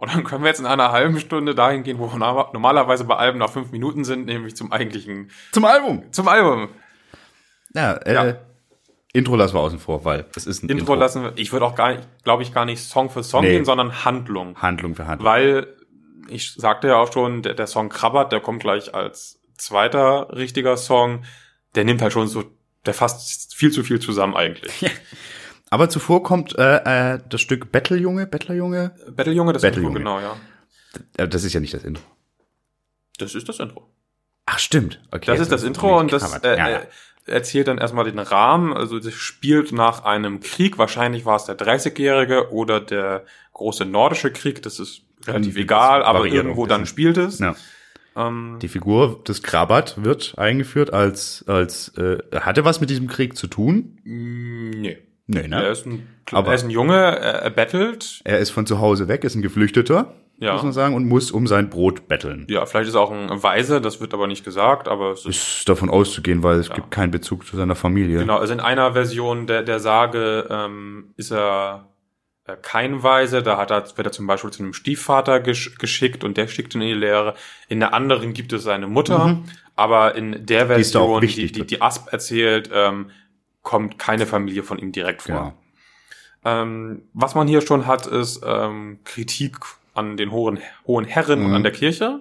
Und dann können wir jetzt in einer halben Stunde dahin gehen, wo wir norma- normalerweise bei Alben nach fünf Minuten sind, nämlich zum eigentlichen, Zum Album. zum Album. Ja, äh, Ja. Intro lassen wir außen vor, weil es ist ein Intro, lassen wir, ich würde auch gar nicht, glaube ich, gar nicht Song für Song Nee. gehen, sondern Handlung. Handlung für Handlung. Weil, ich sagte ja auch schon, der, der Song Krabbert, der kommt gleich als zweiter richtiger Song. Der nimmt halt schon so, der fasst viel zu viel zusammen eigentlich. Aber zuvor kommt äh, äh, das Stück Betteljunge, Bettlerjunge. Battlejunge, das Battlejunge. Intro, genau, ja. Äh, Das ist ja nicht das Intro. Das ist das Intro. Ach, stimmt. Okay, Das ist das Intro und das äh, ja, ja. äh, erzählt dann erstmal den Rahmen. Also das spielt nach einem Krieg. Wahrscheinlich war es der 30-jährige oder der große nordische Krieg. Das ist relativ Das egal, aber irgendwo dann spielt es. Ja. Ähm, Die Figur des Krabat wird eingeführt als, als äh, hatte was mit diesem Krieg zu tun? nee. Nee, Er ne? ist ein, Aber- er ist ein Junge, er, er bettelt. Er ist von zu Hause weg, ist ein Geflüchteter, Ja. muss man sagen, und muss um sein Brot betteln. Ja, vielleicht ist er auch ein Weise, das wird aber nicht gesagt, aber es ist Ist davon auszugehen, weil es gibt keinen Bezug zu seiner Familie. Genau, also in einer Version der, der Sage ähm, ist er äh, kein Weise, da hat er, wird er zum Beispiel zu einem Stiefvater gesch geschickt und der schickt ihn in die Lehre. In der anderen gibt es seine Mutter, aber in der Version, die, die, die Asp erzählt, ähm, kommt keine Familie von ihm direkt vor. Genau. Ähm, was man hier schon hat, ist ähm, Kritik an den hohen, hohen Herren Mhm. und an der Kirche.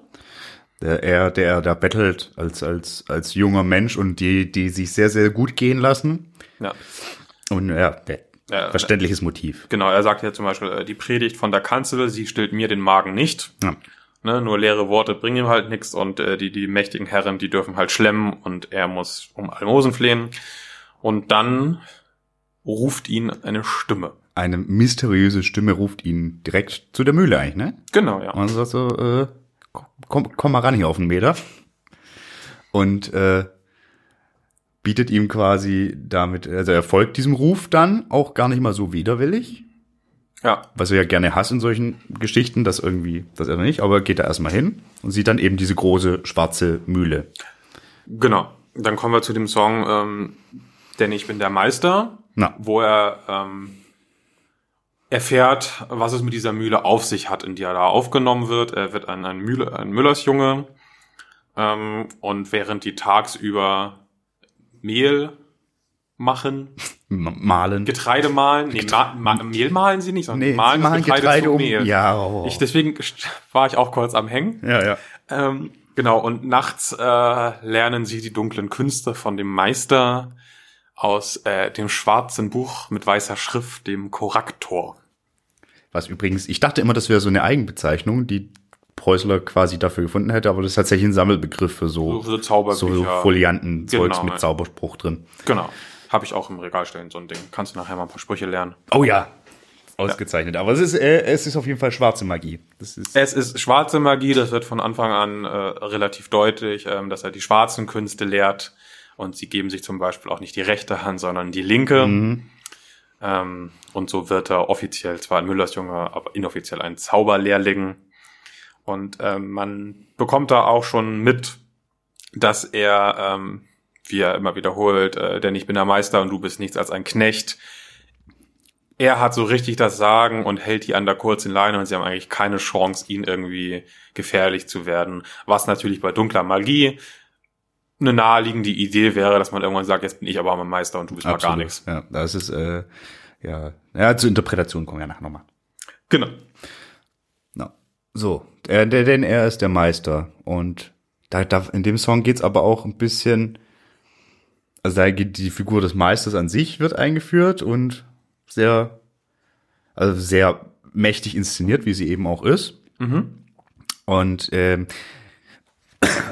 Der, er, der da bettelt als, als, als junger Mensch und die, die sich sehr, sehr gut gehen lassen. Ja. Und ja, Ja, verständliches Motiv. Genau, er sagt ja zum Beispiel, äh, die Predigt von der Kanzel, sie stillt mir den Magen nicht. Ja. Ne, nur leere Worte bringen ihm halt nichts und äh, die, die mächtigen Herren, die dürfen halt schlemmen und er muss um Almosen flehen. Und dann ruft ihn eine Stimme. Eine mysteriöse Stimme ruft ihn direkt zu der Mühle eigentlich, ne? Genau, ja. Und sagt so, äh, komm, komm mal ran hier auf den Meter. Und äh, bietet ihm quasi damit, also er folgt diesem Ruf dann auch gar nicht mal so widerwillig, Ja, was er ja gerne hasst in solchen Geschichten, das irgendwie, das er nicht, aber geht da erstmal hin und sieht dann eben diese große schwarze Mühle. genau. Dann kommen wir zu dem Song, ähm, denn ich bin der Meister, Na. wo er ähm, erfährt, was es mit dieser Mühle auf sich hat, in die er da aufgenommen wird. Er wird ein, ein, Mühle, ein Müllersjunge ähm, und während die tagsüber Mehl machen, malen. Getreide mahlen, nee, ma ma Mehl mahlen sie nicht, sondern Nee, das machen Getreide, Getreide zu um- Mehl. Ja, oh. Ich, deswegen war ich auch kurz am Hängen. ja, ja. Ähm, genau, und nachts äh, lernen sie die dunklen Künste von dem Meister aus äh, dem schwarzen Buch mit weißer Schrift, dem Koraktor. Was übrigens, ich dachte immer, das wäre so eine Eigenbezeichnung, die Preußler quasi dafür gefunden hätte, aber das ist tatsächlich ein Sammelbegriff für so, So, so Zauberbücher. so Folianten-Zeugs Genau, mit ja. Zauberspruch drin. Genau. Habe ich auch im Regal stellen, so ein Ding. Kannst du nachher mal ein paar Sprüche lernen. Oh ja. Ausgezeichnet. Aber es ist, äh, es ist auf jeden Fall schwarze Magie. Das ist, Es ist schwarze Magie, das wird von Anfang an äh, relativ deutlich, ähm, dass er die schwarzen Künste lehrt. Und sie geben sich zum Beispiel auch nicht die rechte Hand, sondern die linke. Ähm, und so wird er offiziell zwar ein Müllersjunge, aber inoffiziell ein Zauberlehrling. Und ähm, man bekommt da auch schon mit, dass er, ähm, wie er immer wiederholt, äh, denn ich bin der Meister und du bist nichts als ein Knecht. Er hat so richtig das Sagen und hält die an der kurzen Leine und sie haben eigentlich keine Chance, ihn irgendwie gefährlich zu werden. Was natürlich bei dunkler Magie eine naheliegende Idee wäre, dass man irgendwann sagt, jetzt bin ich aber mein Meister und du bist mal gar absolut. nichts. Ja, das ist, äh, ja, ja, zur Interpretation kommen wir ja nachher nochmal. Genau. No. So, äh, denn er ist der Meister. Und da, da, in dem Song geht's aber auch ein bisschen, also da geht die Figur des Meisters an sich wird eingeführt und sehr, also sehr mächtig inszeniert, wie sie eben auch ist. Mhm. Und ähm,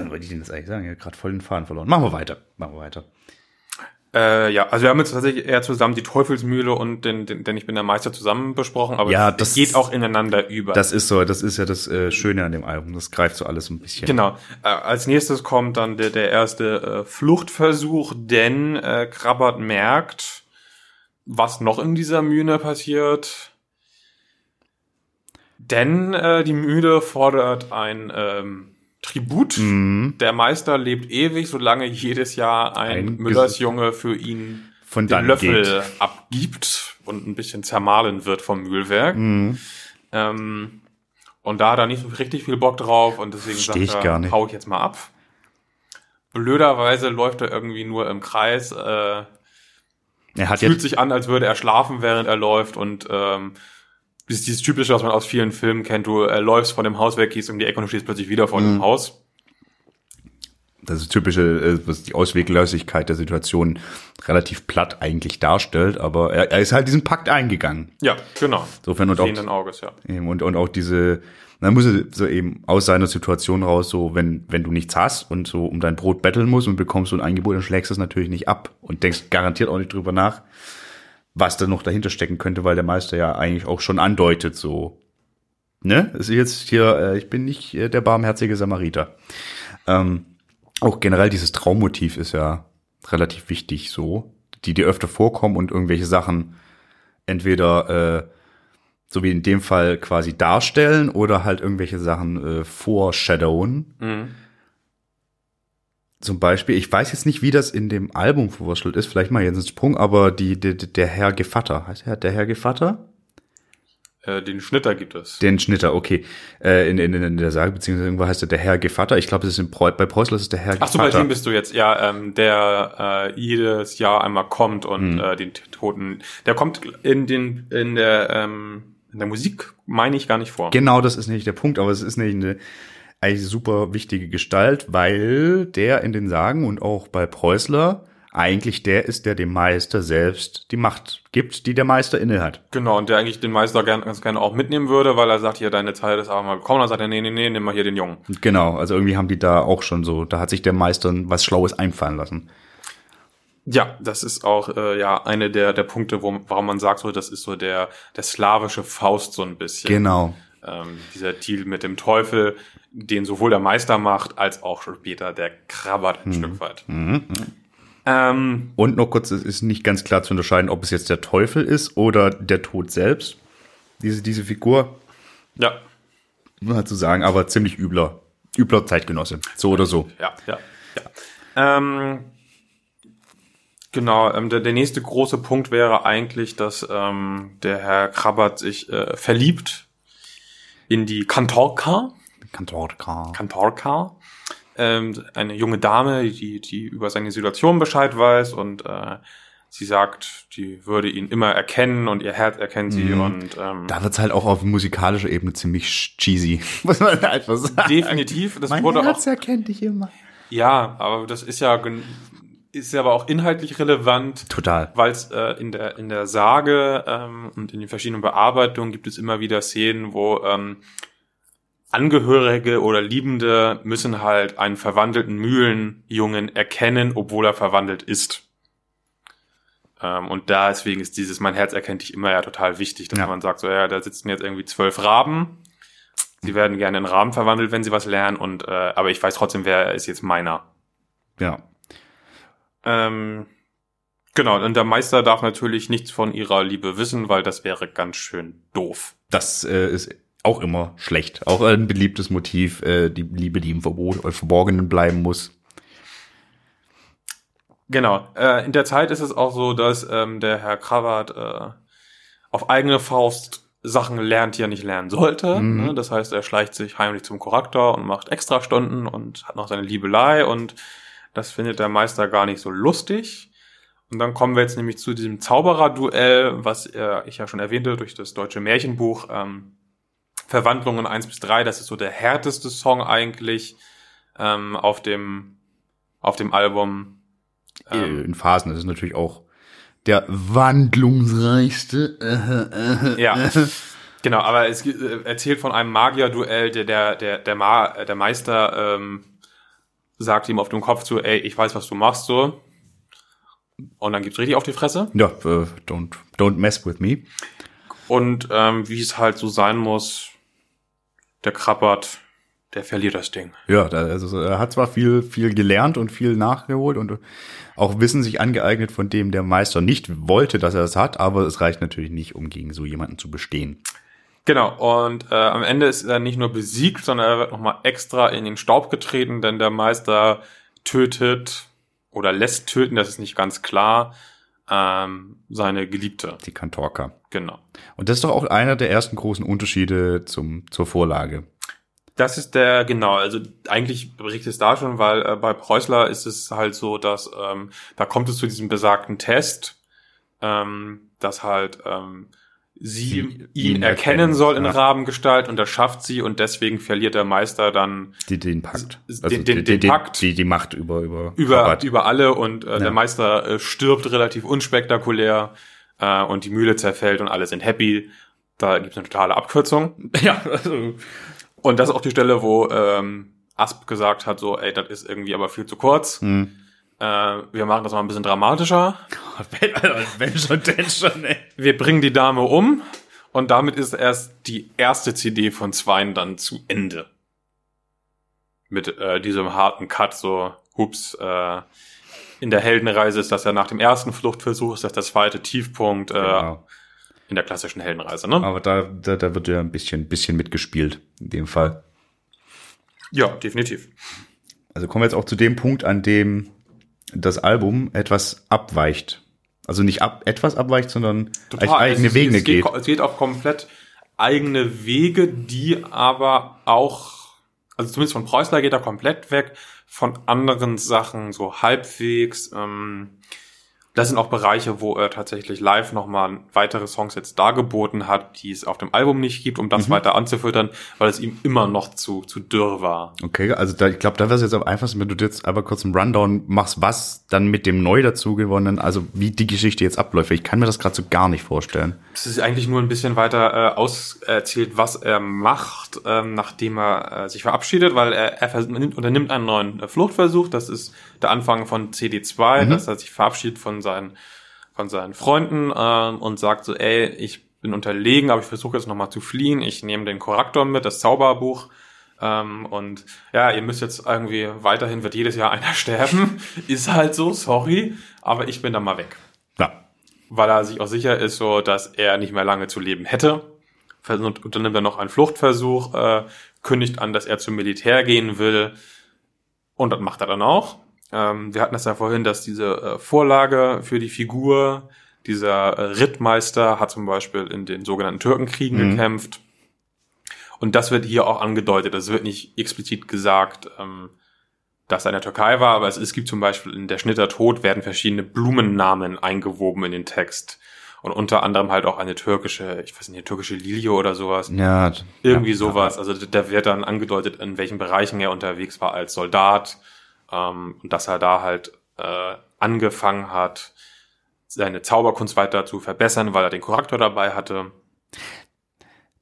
wollte ich denn jetzt eigentlich sagen? Ich habe gerade voll den Faden verloren. Machen wir weiter. Machen wir weiter. Äh, ja, also wir haben jetzt tatsächlich eher zusammen die Teufelsmühle und den, den, denn ich bin der Meister zusammen besprochen, aber Ja, es das- geht auch ineinander über. Das ist so, das ist ja das äh, Schöne an dem Album. Das greift so alles ein bisschen. Genau. Äh, als nächstes kommt dann der, der erste äh, Fluchtversuch, denn äh, Krabbert merkt, was noch in dieser Mühle passiert. Denn äh, die Mühle fordert ein ähm, Tribut. Mhm. Der Meister lebt ewig, solange jedes Jahr ein, Ein Müllersjunge für ihn Von den Löffel geht. abgibt und ein bisschen zermahlen wird vom Mühlwerk. Mhm. Ähm, und da hat er nicht so richtig viel Bock drauf und deswegen Versteh sagt ich er, hau ich jetzt mal ab. Blöderweise läuft er irgendwie nur im Kreis, äh, Er hat fühlt sich an, als würde er schlafen, während er läuft und ähm, das ist dieses typische, was man aus vielen Filmen kennt, du äh, läufst von dem Haus weg, gehst um die Ecke und du stehst plötzlich wieder vor Mhm. dem Haus. das ist typische, äh, was die Ausweglosigkeit der Situation relativ platt eigentlich darstellt, aber er, er ist halt diesen Pakt eingegangen. Ja, genau. Insofern und auch, Sehenden Auges, ja. eben, und, und auch diese, dann muss er so eben aus seiner Situation raus, so wenn, wenn du nichts hast und so um dein Brot betteln musst und bekommst so ein Angebot, dann schlägst du es natürlich nicht ab und denkst garantiert auch nicht drüber nach, was da noch dahinter stecken könnte, weil der Meister ja eigentlich auch schon andeutet, so, ne, ist jetzt hier, äh, ich bin nicht äh, der barmherzige Samariter. Ähm, auch generell dieses Traummotiv ist ja relativ wichtig, so, die dir öfter vorkommen und irgendwelche Sachen entweder äh, so wie in dem Fall quasi darstellen oder halt irgendwelche Sachen äh, foreshadowen. Mhm. Zum Beispiel, ich weiß jetzt nicht, wie das in dem Album verwurschtelt ist, vielleicht mal jetzt einen Sprung, aber die, die, der Herr Gevatter, heißt er der Herr Gevatter? Äh, den Schnitter gibt es. Den Schnitter, okay. Äh, in, in, in der Sage, beziehungsweise irgendwo heißt er der Herr Gevatter. Ich glaube, es ist in Preu bei Preußler ist es der Herr Ach so, bei Gevatter. dem bist du jetzt, ja, ähm, der äh, jedes Jahr einmal kommt und äh, den Toten, der kommt in den, in der, ähm, in der Musik, meine ich, gar nicht vor. Genau, das ist nicht der Punkt, aber es ist nicht eine eigentlich super wichtige Gestalt, weil der in den Sagen und auch bei Preußler eigentlich der ist, der dem Meister selbst die Macht gibt, die der Meister inne hat. Genau, und der eigentlich den Meister gern, ganz gerne auch mitnehmen würde, weil er sagt, hier, deine Zeit ist aber mal gekommen, dann sagt er, nee, nee, nee, nimm mal hier den Jungen. Genau, also irgendwie haben die da auch schon so, da hat sich der Meister was Schlaues einfallen lassen. Ja, das ist auch äh, ja eine der der Punkte, wo, warum man sagt, so das ist so der der slawische Faust so ein bisschen. Genau. Ähm, dieser Deal mit dem Teufel, den sowohl der Meister macht als auch später der Krabbert ein Stück weit. Ähm, Und noch kurz, es ist nicht ganz klar zu unterscheiden, ob es jetzt der Teufel ist oder der Tod selbst. Diese, diese Figur, ja, mal zu sagen, aber ziemlich übler, übler Zeitgenosse. So oder so. ja, ja, ja. Ähm, genau, ähm, der, der nächste große Punkt wäre eigentlich, dass ähm, der Herr Krabbert sich äh, verliebt in die Kantorka. Kantorka. Kantorka, ähm, eine junge Dame, die, die über seine Situation Bescheid weiß und äh, sie sagt, die würde ihn immer erkennen und ihr Herz erkennt sie und ähm, Da wird's halt auch auf musikalischer Ebene ziemlich cheesy. Muss man einfach sagen. definitiv, das Mein wurde auch, Herz erkennt dich immer. ja, aber das ist ja ist ja aber auch inhaltlich relevant, Total. weil es äh, in der in der Sage ähm, und in den verschiedenen Bearbeitungen gibt es immer wieder Szenen, wo ähm, Angehörige oder Liebende müssen halt einen verwandelten Mühlenjungen erkennen, obwohl er verwandelt ist. Ähm, und da deswegen ist dieses Mein Herz erkennt dich immer ja total wichtig, dass Ja. man sagt, so ja, da sitzen jetzt irgendwie zwölf Raben. Sie werden gerne in Raben verwandelt, wenn sie was lernen, und äh, aber ich weiß trotzdem, wer ist jetzt meiner. Ja. Ähm, genau, und der Meister darf natürlich nichts von ihrer Liebe wissen, weil das wäre ganz schön doof. Das äh, ist auch immer schlecht. Auch ein beliebtes Motiv, äh, die Liebe, die im Verbot, äh, Verborgenen bleiben muss. Genau. Äh, in der Zeit ist es auch so, dass ähm, der Herr Kravat äh, auf eigene Faust Sachen lernt, die er nicht lernen sollte. Mhm. Ne? Das heißt, er schleicht sich heimlich zum Charakter und macht Extrastunden und hat noch seine Liebelei und das findet der Meister gar nicht so lustig. Und dann kommen wir jetzt nämlich zu diesem Zauberer-Duell, was äh, ich ja schon erwähnte durch das deutsche Märchenbuch ähm, Verwandlungen 1 bis 3. Das ist so der härteste Song eigentlich ähm, auf dem auf dem Album. Äh, in Phasen. Das ist natürlich auch der wandlungsreichste. Ja, genau, aber es äh, erzählt von einem Magier-Duell, der, der, der, der, Ma, äh, der Meister ähm, sagt ihm auf dem Kopf zu, ey, ich weiß, was du machst, so. Und dann gibt's richtig auf die Fresse. ja, äh, don't, don't mess with me. Und ähm, wie es halt so sein muss, der Krabbert, der verliert das Ding. Ja, also er hat zwar viel, viel gelernt und viel nachgeholt und auch Wissen sich angeeignet, von dem der Meister nicht wollte, dass er es hat, aber es reicht natürlich nicht, um gegen so jemanden zu bestehen. Genau, und äh, am Ende ist er nicht nur besiegt, sondern er wird nochmal extra in den Staub getreten, denn der Meister tötet oder lässt töten, das ist nicht ganz klar, ähm, seine Geliebte. Die Kantorka. Genau. Und das ist doch auch einer der ersten großen Unterschiede zum, zur Vorlage. Das ist der, genau, also eigentlich berichtet es da schon, weil äh, bei Preußler ist es halt so, dass ähm, da kommt es zu diesem besagten Test, ähm, dass halt ähm, sie, ihn, ihn erkennen erkennen, soll in ja. Rabengestalt und das schafft sie und deswegen verliert der Meister dann Die, den Pakt. Also Den- den- die, den die, Pakt. Die, die Macht über, über, über, Rabat. über alle und äh, Ja. der Meister äh, stirbt relativ unspektakulär äh, und die Mühle zerfällt und alle sind happy. Da gibt es eine totale Abkürzung. Ja, also, Und das ist auch die Stelle, wo ähm, Asp gesagt hat, so, ey, das ist irgendwie aber viel zu kurz. Hm. Äh, wir machen das mal ein bisschen dramatischer. wenn, wenn schon, denn schon, ey. Wir bringen die Dame um und damit ist erst die erste CD von Zweien dann zu Ende. Mit äh, diesem harten Cut, so, hups, äh, in der Heldenreise ist das ja nach dem ersten Fluchtversuch, ist das der zweite Tiefpunkt äh, Genau. in der klassischen Heldenreise, ne? Aber da, da, da wird ja ein bisschen, bisschen mitgespielt, in dem Fall. Ja, definitiv. Also kommen wir jetzt auch zu dem Punkt, an dem das Album etwas abweicht. Also nicht ab, etwas abweicht, sondern eigentlich eigene Es- Wege es geht. geht. Es geht auf komplett eigene Wege, die aber auch, also zumindest von Preußler geht er komplett weg, von anderen Sachen so halbwegs. Ähm, das sind auch Bereiche, wo er tatsächlich live nochmal weitere Songs jetzt dargeboten hat, die es auf dem Album nicht gibt, um Mhm. das weiter anzufüttern, weil es ihm immer noch zu, zu dürr war. Okay, also da, ich glaube, da wäre es jetzt am einfachsten, wenn du jetzt aber kurz einen Rundown machst, was dann mit dem neu dazugewonnenen, also wie die Geschichte jetzt abläuft. Ich kann mir das gerade so gar nicht vorstellen. Es ist eigentlich nur ein bisschen weiter äh, auserzählt, was er macht, ähm, nachdem er äh, sich verabschiedet, weil er, er nimmt, unternimmt einen neuen äh, Fluchtversuch. Das ist der Anfang von CD2, dass er sich verabschiedet von seinen, von seinen Freunden ähm, und sagt so, ey, ich bin unterlegen, aber ich versuche jetzt nochmal zu fliehen. Ich nehme den Korrektor mit, das Zauberbuch. Ähm, und ja, ihr müsst jetzt irgendwie, weiterhin wird jedes Jahr einer sterben. ist halt so, sorry, aber ich bin dann mal weg Ja. weil er sich auch sicher ist, so dass er nicht mehr lange zu leben hätte. Und unternimmt er noch einen Fluchtversuch, äh, kündigt an, dass er zum Militär gehen will. Und das macht er dann auch. Ähm, wir hatten das ja vorhin, dass diese äh, Vorlage für die Figur, dieser äh, Rittmeister hat zum Beispiel in den sogenannten Türkenkriegen gekämpft. Und das wird hier auch angedeutet. Es wird nicht explizit gesagt, ähm, dass er in der Türkei war, aber es, es gibt zum Beispiel in der Schnitter Tod werden verschiedene Blumennamen eingewoben in den Text. Und unter anderem halt auch eine türkische, ich weiß nicht, eine türkische Lilie oder sowas. Ja. Irgendwie ja, sowas. Also da wird dann angedeutet, in welchen Bereichen er unterwegs war als Soldat. Ähm, und dass er da halt äh, angefangen hat, seine Zauberkunst weiter zu verbessern, weil er den Korrektor dabei hatte.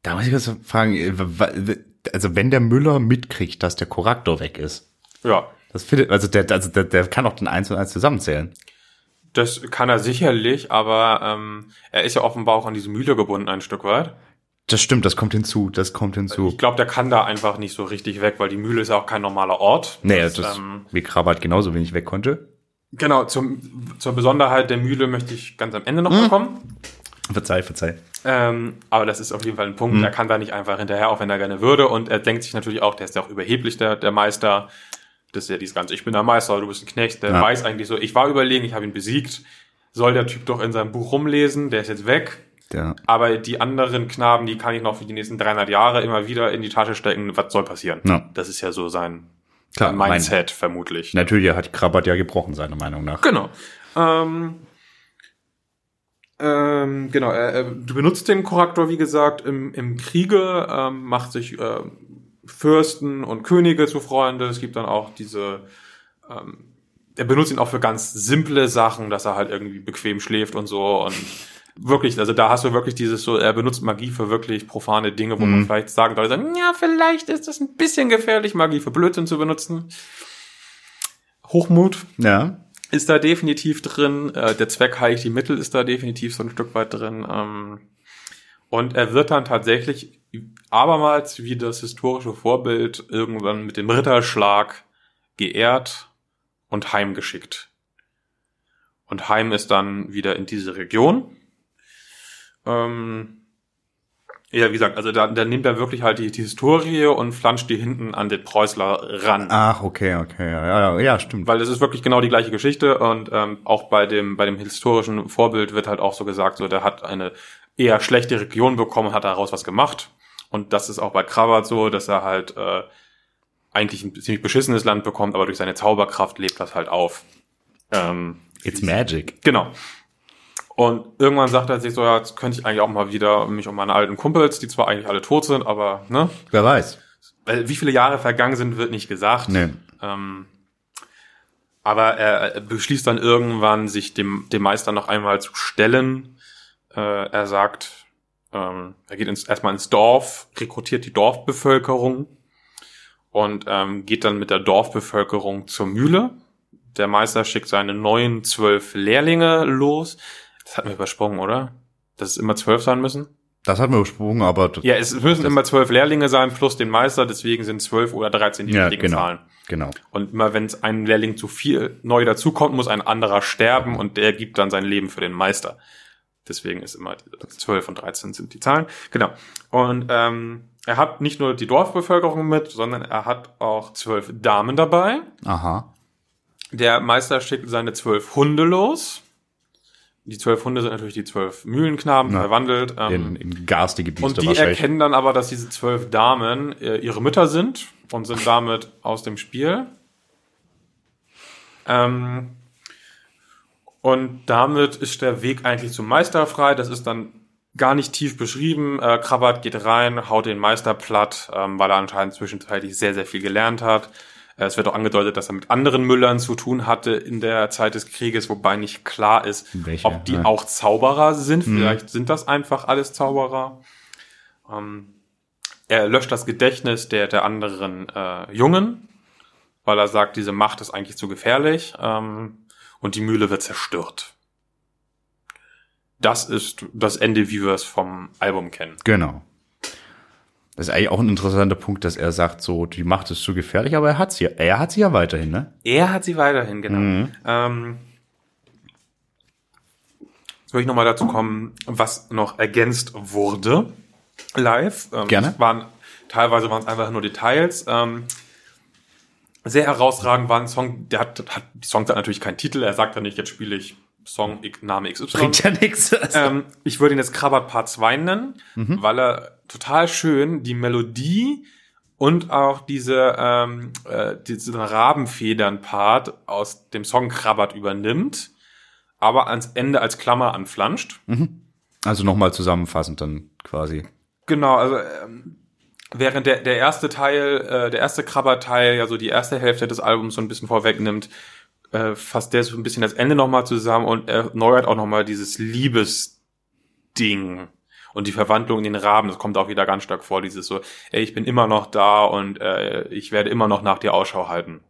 Da muss ich kurz fragen, äh, also wenn der Müller mitkriegt, dass der Korrektor weg ist, Ja, das findet, also der, also der, der kann auch den eins und eins zusammenzählen. das kann er sicherlich, aber ähm, er ist ja offenbar auch an diese Mühle gebunden ein Stück weit. Das stimmt, das kommt hinzu, das kommt hinzu. Ich glaube, der kann da einfach nicht so richtig weg, weil die Mühle ist ja auch kein normaler Ort. Nee, das, ähm, wie Krabat genauso wenig weg konnte. genau, zum, zur Besonderheit der Mühle möchte ich ganz am Ende noch Mhm. kommen. Verzeih, verzeih. Ähm, aber das ist auf jeden Fall ein Punkt, Mhm. er kann da nicht einfach hinterher, auch wenn er gerne würde. Und er denkt sich natürlich auch, der ist ja auch überheblich, der, der Meister. Das ist ja dieses Ganze, ich bin der Meister, du bist ein Knecht. Der Ja. weiß eigentlich so, ich war überlegen, ich habe ihn besiegt. Soll der Typ doch in seinem Buch rumlesen, der ist jetzt weg. Der, Aber die anderen Knaben, die kann ich noch für die nächsten 300 Jahre immer wieder in die Tasche stecken. Was soll passieren? Ja. Das ist ja so sein, klar, sein mein, Mindset vermutlich. natürlich hat Krabat ja gebrochen, seiner Meinung nach. Genau. Ähm, ähm, genau, er, er, du benutzt den Korrektor, wie gesagt, im, im Kriege, ähm, macht sich äh, Fürsten und Könige zu Freunde. Es gibt dann auch diese, ähm, er benutzt ihn auch für ganz simple Sachen, dass er halt irgendwie bequem schläft und so und wirklich, also da hast du wirklich dieses so, er benutzt Magie für wirklich profane Dinge, wo man vielleicht sagen sollte, ja, vielleicht ist das ein bisschen gefährlich, Magie für Blödsinn zu benutzen. Hochmut, Ja. ist da definitiv drin. Äh, der Zweck heiligt die Mittel ist da definitiv so ein Stück weit drin. Ähm, und er wird dann tatsächlich abermals wie das historische Vorbild irgendwann mit dem Ritterschlag geehrt und heimgeschickt. Und Heim ist dann wieder in diese Region. Ähm, ja, wie gesagt, also da, da nimmt er wirklich halt die, die Historie und flanscht die hinten an den Preußler ran. Ach, okay, okay, ja, ja, ja, stimmt. Weil es ist wirklich genau die gleiche Geschichte und ähm, auch bei dem bei dem historischen Vorbild wird halt auch so gesagt, so der hat eine eher schlechte Region bekommen, und hat daraus was gemacht und das ist auch bei Kravat so, dass er halt äh, eigentlich ein ziemlich beschissenes Land bekommt, aber durch seine Zauberkraft lebt das halt auf. Ähm, It's magic. Genau. Und irgendwann sagt er sich so, ja, jetzt könnte ich eigentlich auch mal wieder mich um meine alten Kumpels, die zwar eigentlich alle tot sind, aber ne, Wer weiß. weil wie viele Jahre vergangen sind, wird nicht gesagt. Nee. Ähm, aber er, er beschließt dann irgendwann, sich dem, dem Meister noch einmal zu stellen. Äh, er sagt, ähm, er geht ins, erstmal ins Dorf, rekrutiert die Dorfbevölkerung und ähm, geht dann mit der Dorfbevölkerung zur Mühle. Der Meister schickt seine neuen zwölf Lehrlinge los. Das hatten wir übersprungen, oder? Dass es immer zwölf sein müssen? Das hat man übersprungen, aber Ja, es müssen immer zwölf Lehrlinge sein plus den Meister, deswegen sind zwölf oder dreizehn die ja richtigen genau. Zahlen. Genau. Und immer wenn es ein Lehrling zu viel neu dazukommt, muss ein anderer sterben und der gibt dann sein Leben für den Meister. Deswegen ist immer 12 und 13 sind die Zahlen. Genau. Und ähm, er hat nicht nur die Dorfbevölkerung mit, sondern er hat auch zwölf Damen dabei. Aha. Der Meister schickt seine zwölf Hunde los. Die zwölf Hunde sind natürlich die zwölf Mühlenknaben Ja. verwandelt. Ähm, In, in garstige Biester und die erkennen dann aber, dass diese zwölf Damen äh, ihre Mütter sind und sind damit aus dem Spiel. Ähm, und damit ist der Weg eigentlich zum Meister frei. Das ist dann gar nicht tief beschrieben. Äh, Krabat geht rein, haut den Meister platt, ähm, weil er anscheinend zwischenzeitlich sehr, sehr viel gelernt hat. Äh, Es wird auch angedeutet, dass er mit anderen Müllern zu tun hatte in der Zeit des Krieges, wobei nicht klar ist, Welche, ob die ja. auch Zauberer sind. Vielleicht sind das einfach alles Zauberer. Ähm, er löscht das Gedächtnis der, der anderen äh, Jungen, weil er sagt, diese Macht ist eigentlich zu gefährlich ähm, und die Mühle wird zerstört. Das ist das Ende, wie wir es vom Album kennen. Genau. Das ist eigentlich auch ein interessanter Punkt, dass er sagt, so, die Macht ist zu gefährlich, aber er hat sie, er hat sie ja weiterhin, ne? Er hat sie weiterhin, genau. Ähm, jetzt will ich nochmal dazu kommen, was noch ergänzt wurde live. Ähm, Gerne. Waren, teilweise waren es einfach nur Details. Ähm, sehr herausragend war ein Song, der hat, hat die Songs hat natürlich keinen Titel. Er sagt ja nicht, jetzt spiele ich Song X- Name XY. Bringt ja nichts. Ähm, ich würde ihn jetzt Krabat Part 2 nennen, Mhm. weil er total schön die Melodie und auch diese, ähm, äh, diesen Rabenfedern-Part aus dem Song Krabat übernimmt, aber ans Ende als Klammer anflanscht. Also nochmal zusammenfassend dann quasi. Genau, also ähm, während der, der erste Teil, äh, der erste Krabat-Teil ja so die erste Hälfte des Albums so ein bisschen vorwegnimmt, äh, fasst der so ein bisschen das Ende nochmal zusammen und erneuert auch nochmal dieses Liebesding und die Verwandlung in den Raben, das kommt auch wieder ganz stark vor, dieses so, ey, ich bin immer noch da und äh, ich werde immer noch nach dir Ausschau halten.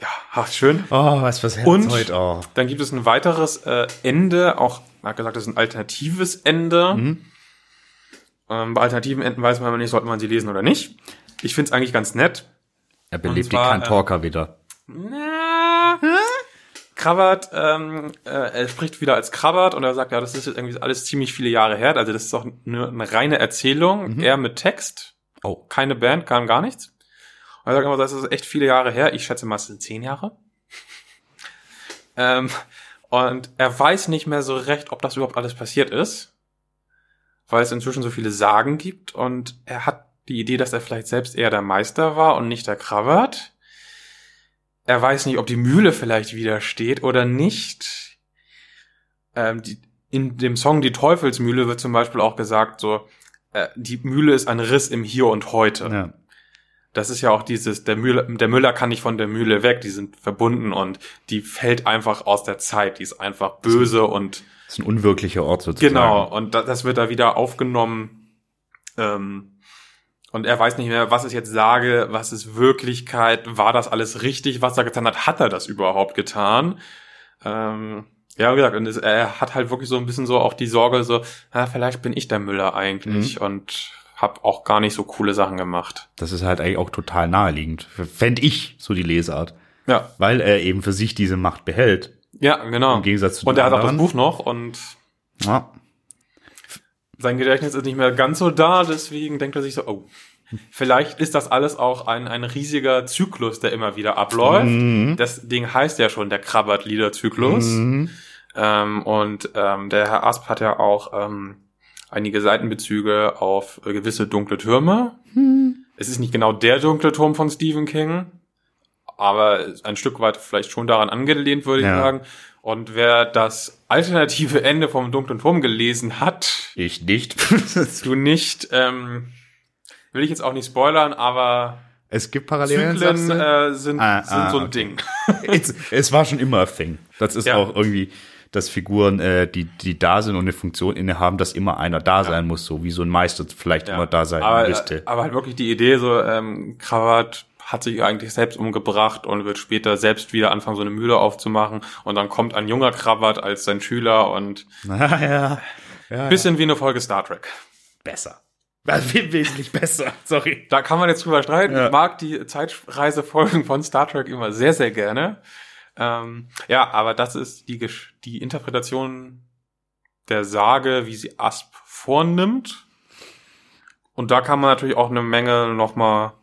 Ja, ach, schön. Oh, was fürs Herz Und heute. Oh. dann gibt es ein weiteres äh, Ende, auch, man hat gesagt, das ist ein alternatives Ende. Mhm. Ähm, bei alternativen Enden weiß man immer nicht, sollte man sie lesen oder nicht. Ich finde es eigentlich ganz nett. Er belebt die Kantorka wieder. Na, Krabbert, ähm, äh, er spricht wieder als Krabbert und er sagt, ja, das ist jetzt irgendwie alles ziemlich viele Jahre her. Also das ist auch eine, eine reine Erzählung, eher mit Text. Oh. Keine Band, kam gar nichts. Und er sagt immer, das ist echt viele Jahre her. Ich schätze mal, es sind zehn Jahre. ähm, und er weiß nicht mehr so recht, ob das überhaupt alles passiert ist, weil es inzwischen so viele Sagen gibt und er hat die Idee, dass er vielleicht selbst eher der Meister war und nicht der Krabbert. Er weiß nicht, ob die Mühle vielleicht wieder steht oder nicht. Ähm, die, in dem Song Die Teufelsmühle wird zum Beispiel auch gesagt, so, äh, die Mühle ist ein Riss im Hier und Heute. Ja. Das ist ja auch dieses, der Müller, der Müller kann nicht von der Mühle weg, die sind verbunden und die fällt einfach aus der Zeit, die ist einfach böse und Das ist ein unwirklicher Ort sozusagen. genau, und da, das wird da wieder aufgenommen. Ähm, und er weiß nicht mehr, was ich jetzt sage, was ist Wirklichkeit, war das alles richtig, was er getan hat, hat er das überhaupt getan? Ähm, ja, wie gesagt, und es, er hat halt wirklich so ein bisschen so auch die Sorge, so, ah, vielleicht bin ich der Müller eigentlich und hab auch gar nicht so coole Sachen gemacht. Das ist halt eigentlich auch total naheliegend. Fände ich so die Lesart. Ja, Weil er eben für sich diese Macht behält. ja, genau. Im Gegensatz zu und er hat auch das. Buch noch und Ja. Sein Gedächtnis ist nicht mehr ganz so da, deswegen denkt er sich so, oh, vielleicht ist das alles auch ein, ein riesiger Zyklus, der immer wieder abläuft. Mhm. Das Ding heißt ja schon der Krabbert-Lieder-Zyklus. Ähm, und ähm, der Herr Asp hat ja auch ähm, einige Seitenbezüge auf gewisse dunkle Türme. Es ist nicht genau der dunkle Turm von Stephen King, aber ein Stück weit vielleicht schon daran angelehnt, würde Ja. ich sagen. Und wer das alternative Ende vom dunklen Turm gelesen hat, Ich nicht. du nicht, ähm, will ich jetzt auch nicht spoilern, aber es gibt Parallelen. Zyklen äh, sind, Ah, sind ah, so ein okay. Ding. es, es war schon immer ein Thing. Das ist Ja. auch irgendwie, dass Figuren, äh, die, die da sind und eine Funktion innehaben, dass immer einer da sein muss, so wie so ein Meister vielleicht immer da sein aber, müsste. Aber halt wirklich die Idee, so ähm, Kravat hat sich eigentlich selbst umgebracht und wird später selbst wieder anfangen, so eine Mühle aufzumachen. Und dann kommt ein junger Kravat als sein Schüler und ja, ja, ja, bisschen wie eine Folge Star Trek. besser. Wesentlich besser, sorry. Da kann man jetzt drüber streiten. Ja. Ich mag die Zeitreisefolgen von Star Trek immer sehr, sehr gerne. Ähm, ja, aber das ist die, die Interpretation der Sage, wie sie Asp vornimmt. Und da kann man natürlich auch eine Menge nochmal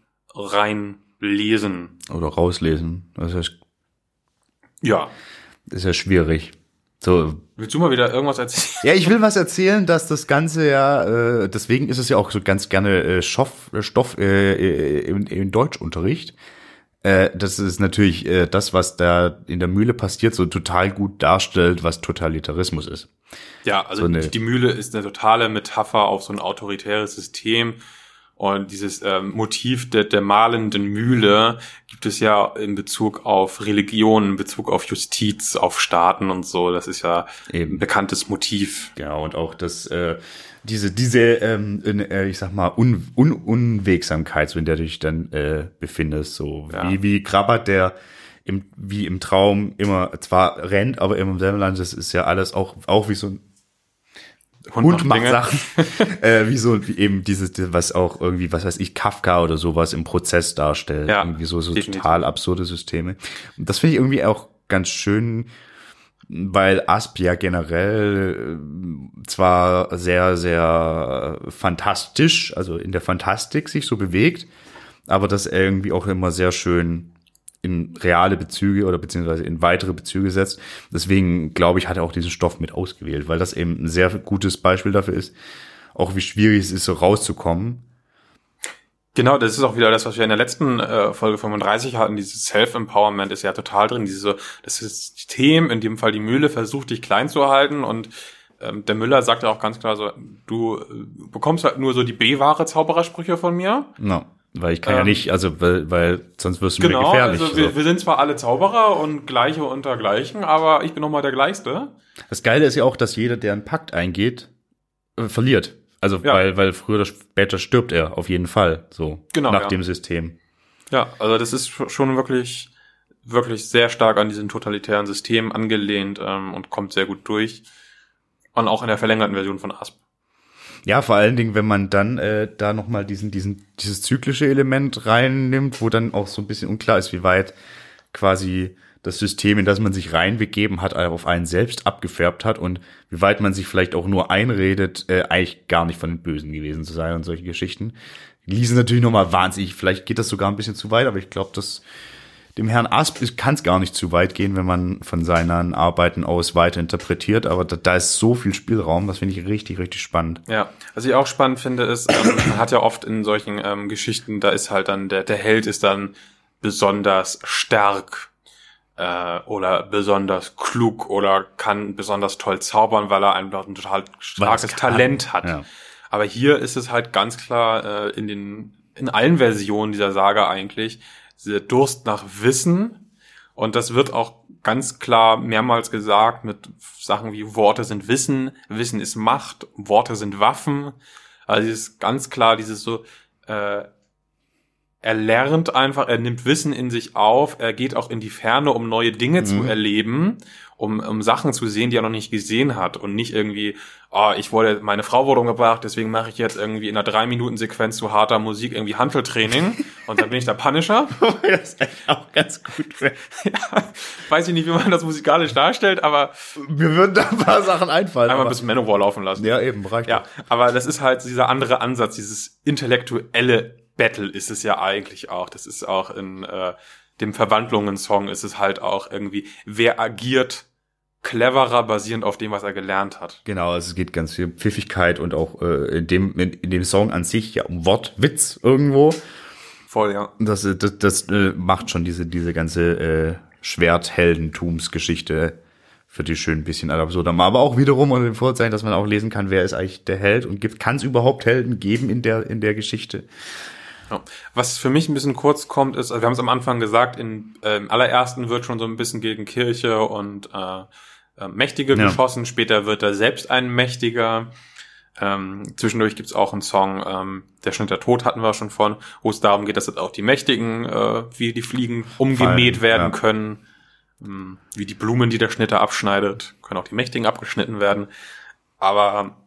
reinlesen. Oder rauslesen. Das ist, Ja. das ist ja schwierig. So, Willst du mal wieder irgendwas erzählen? Ja, ich will was erzählen, dass das Ganze ja, äh, deswegen ist es ja auch so ganz gerne äh, Stoff, äh, Stoff äh, äh, im, im Deutschunterricht. Äh, das ist natürlich äh, das, was da in der Mühle passiert, so total gut darstellt, was Totalitarismus ist. Ja, also So eine- die Mühle ist eine totale Metapher auf so ein autoritäres System. Und dieses ähm, Motiv der, der malenden Mühle gibt es ja in Bezug auf Religion, in Bezug auf Justiz, auf Staaten und so. Das ist ja Eben. ein bekanntes Motiv. Genau, und auch das, äh, diese, diese, ähm, in, äh, ich sag mal, Un Un Unwegsamkeit, so in der du dich dann äh, befindest, so Ja. wie, wie Krabbert, der im, wie im Traum immer zwar rennt, aber immer im selben Land, das ist ja alles auch, auch wie so ein Hund macht Dinge. Sachen, äh, wie so wie eben dieses, was auch irgendwie, was weiß ich, Kafka oder sowas im Prozess darstellt. Ja, irgendwie so, so definitiv. total absurde Systeme. Und das finde ich irgendwie auch ganz schön, weil Asp ja generell äh, zwar sehr, sehr fantastisch, also in der Fantastik sich so bewegt, aber das irgendwie auch immer sehr schön in reale Bezüge oder beziehungsweise in weitere Bezüge setzt. Deswegen glaube ich, hat er auch diesen Stoff mit ausgewählt, weil das eben ein sehr gutes Beispiel dafür ist, auch wie schwierig es ist, so rauszukommen. Genau, das ist auch wieder das, was wir in der letzten äh, Folge 35 hatten. Dieses Self-Empowerment ist ja total drin. Diese, das System, in dem Fall die Mühle, versucht dich klein zu halten und ähm, der Müller sagt ja auch ganz klar so, du äh, bekommst halt nur so die B-Ware Zauberersprüche von mir. No, weil ich kann ja Ähm, nicht, also weil, weil sonst wirst du mir Genau, gefährlich. also wir, so. wir sind zwar alle Zauberer und Gleiche unter Gleichen, aber ich bin nochmal der Gleichste. Das Geile ist ja auch, dass jeder, der einen Pakt eingeht, äh, verliert. Also Ja. weil, weil früher oder später stirbt er auf jeden Fall. So Genau, nach ja. dem System. Ja, also das ist schon wirklich, wirklich sehr stark an diesen totalitären System angelehnt ähm, und kommt sehr gut durch. Und auch in der verlängerten Version von Asp. Ja, vor allen Dingen, wenn man dann äh, da nochmal diesen, diesen, dieses zyklische Element reinnimmt, wo dann auch so ein bisschen unklar ist, wie weit quasi das System, in das man sich reinbegeben hat, auf einen selbst abgefärbt hat und wie weit man sich vielleicht auch nur einredet, äh, eigentlich gar nicht von den Bösen gewesen zu sein und solche Geschichten. Ließen natürlich nochmal wahnsinnig, vielleicht geht das sogar ein bisschen zu weit, aber ich glaube, dass dem Herrn Asp kann es gar nicht zu weit gehen, wenn man von seinen Arbeiten aus weiter interpretiert, aber da, da ist so viel Spielraum, das finde ich richtig, richtig spannend. Ja, was ich auch spannend finde, ist, ähm, man hat ja oft in solchen ähm, Geschichten, da ist halt dann, der, der Held ist dann besonders stark äh, oder besonders klug oder kann besonders toll zaubern, weil er einfach ein total starkes. Talent hat. Ja. Aber hier ist es halt ganz klar äh, in den in allen Versionen dieser Saga eigentlich dieser Durst nach Wissen. Und das wird auch ganz klar mehrmals gesagt mit Sachen wie Worte sind Wissen, Wissen ist Macht, Worte sind Waffen. Also es ist ganz klar dieses so äh, er lernt einfach, er nimmt Wissen in sich auf, er geht auch in die Ferne, um neue Dinge zu erleben, um, um Sachen zu sehen, die er noch nicht gesehen hat und nicht irgendwie, oh, ich wurde, meine Frau wurde umgebracht, deswegen mache ich jetzt irgendwie in einer drei Minuten Sequenz zu harter Musik irgendwie Hanteltraining und dann bin ich der Punisher. das ist eigentlich auch ganz gut. ja, weiß ich nicht, wie man das musikalisch darstellt, aber Mir würden da ein paar Sachen einfallen. einmal aber- bis Manowar laufen lassen. ja, eben, reicht. Ja, doch. aber das ist halt dieser andere Ansatz, dieses intellektuelle Battle ist es ja eigentlich auch. Das ist auch in äh, dem Verwandlungen-Song ist es halt auch irgendwie, wer agiert cleverer basierend auf dem, was er gelernt hat. Genau, also es geht ganz viel Pfiffigkeit und auch äh, in, dem, in, in dem Song an sich ja um Wortwitz irgendwo. Voll, ja. Das, äh, das, das äh, macht schon diese, diese ganze äh, Schwertheldentumsgeschichte für die schön ein bisschen absurd. Aber auch wiederum unter dem Vorzeichen, dass man auch lesen kann, wer ist eigentlich der Held und gibt, kann es überhaupt Helden geben in der, in der Geschichte? Ja. Was für mich ein bisschen kurz kommt, ist, also wir haben es am Anfang gesagt, in, äh, im allerersten wird schon so ein bisschen gegen Kirche und äh, äh, Mächtige Ja. geschossen, später wird er selbst ein Mächtiger. Ähm, zwischendurch gibt's auch einen Song, ähm, Der Schnitt der Tod hatten wir schon von, wo es darum geht, dass jetzt auch die Mächtigen, äh, wie die Fliegen umgemäht Fallen, werden ja. können. Ähm, wie die Blumen, die der Schnitter abschneidet, können auch die Mächtigen abgeschnitten werden. Aber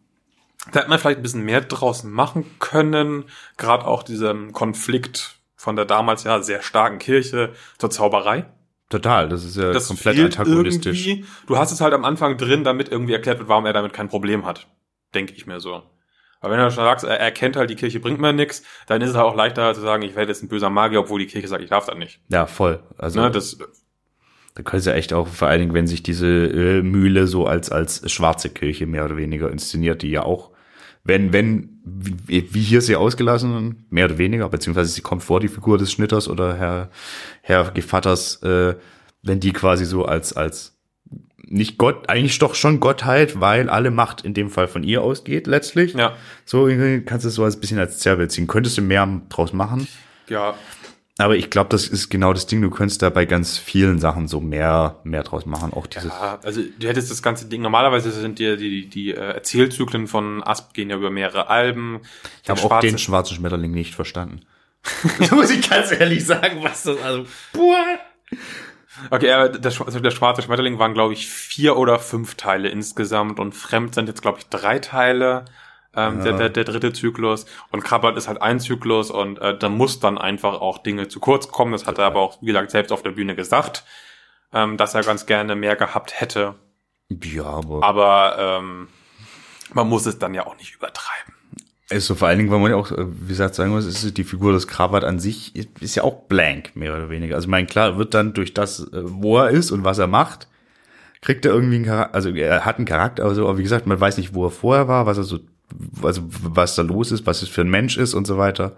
da hätte man vielleicht ein bisschen mehr draus machen können. Gerade auch diesem Konflikt von der damals ja sehr starken Kirche zur Zauberei. Total, das ist ja Das komplett antagonistisch. Du hast es halt am Anfang drin, damit irgendwie erklärt wird, warum er damit kein Problem hat. Denke ich mir so. Aber wenn du schon sagst, er erkennt halt, die Kirche bringt mir nichts, dann ist es halt auch leichter zu sagen, ich werde jetzt ein böser Magier, obwohl die Kirche sagt, ich darf das nicht. Ja, voll. Also Ne, das, da können sie echt auch, vor allen Dingen, wenn sich diese äh, Mühle so als, als schwarze Kirche mehr oder weniger inszeniert, die ja auch, wenn, wenn, wie, wie hier sie ausgelassen, mehr oder weniger, beziehungsweise sie kommt vor, die Figur des Schnitters oder Herr, Herr Gevatters, äh, wenn die quasi so als, als nicht Gott, eigentlich doch schon Gottheit, weil alle Macht in dem Fall von ihr ausgeht, letztlich. ja, So kannst du es so als bisschen als Zerrbild ziehen. Könntest du mehr draus machen. ja, Aber ich glaube, das ist genau das Ding. Du könntest da bei ganz vielen Sachen so mehr, mehr draus machen. Auch dieses. Ja, also du hättest das ganze Ding, normalerweise sind die, die, die äh, Erzählzyklen von Asp gehen ja über mehrere Alben. ich habe auch den schwarzen Schmetterling nicht verstanden. muss ich ganz ehrlich sagen, was das also. Boah. Okay, aber der, also der schwarze Schmetterling waren, glaube ich, vier oder fünf Teile insgesamt und Fremd sind jetzt, glaube ich, drei Teile. Ähm, Ja. der, der, der dritte Zyklus und Krabbert ist halt ein Zyklus und äh, da muss dann einfach auch Dinge zu kurz kommen. Das hat er aber auch, wie gesagt, selbst auf der Bühne gesagt, ähm, dass er ganz gerne mehr gehabt hätte. Ja, aber Aber ähm, man muss es dann ja auch nicht übertreiben. ist so vor allen Dingen, weil man ja auch, äh, wie gesagt, sagen muss, ist die Figur des Krabat an sich ist ist ja auch blank, mehr oder weniger. Also, ich meine, klar, wird dann durch das, äh, wo er ist und was er macht, kriegt er irgendwie einen Charakter, also er hat einen Charakter, aber so, aber wie gesagt, man weiß nicht, wo er vorher war, was er so, also was da los ist, was es für ein Mensch ist und so weiter.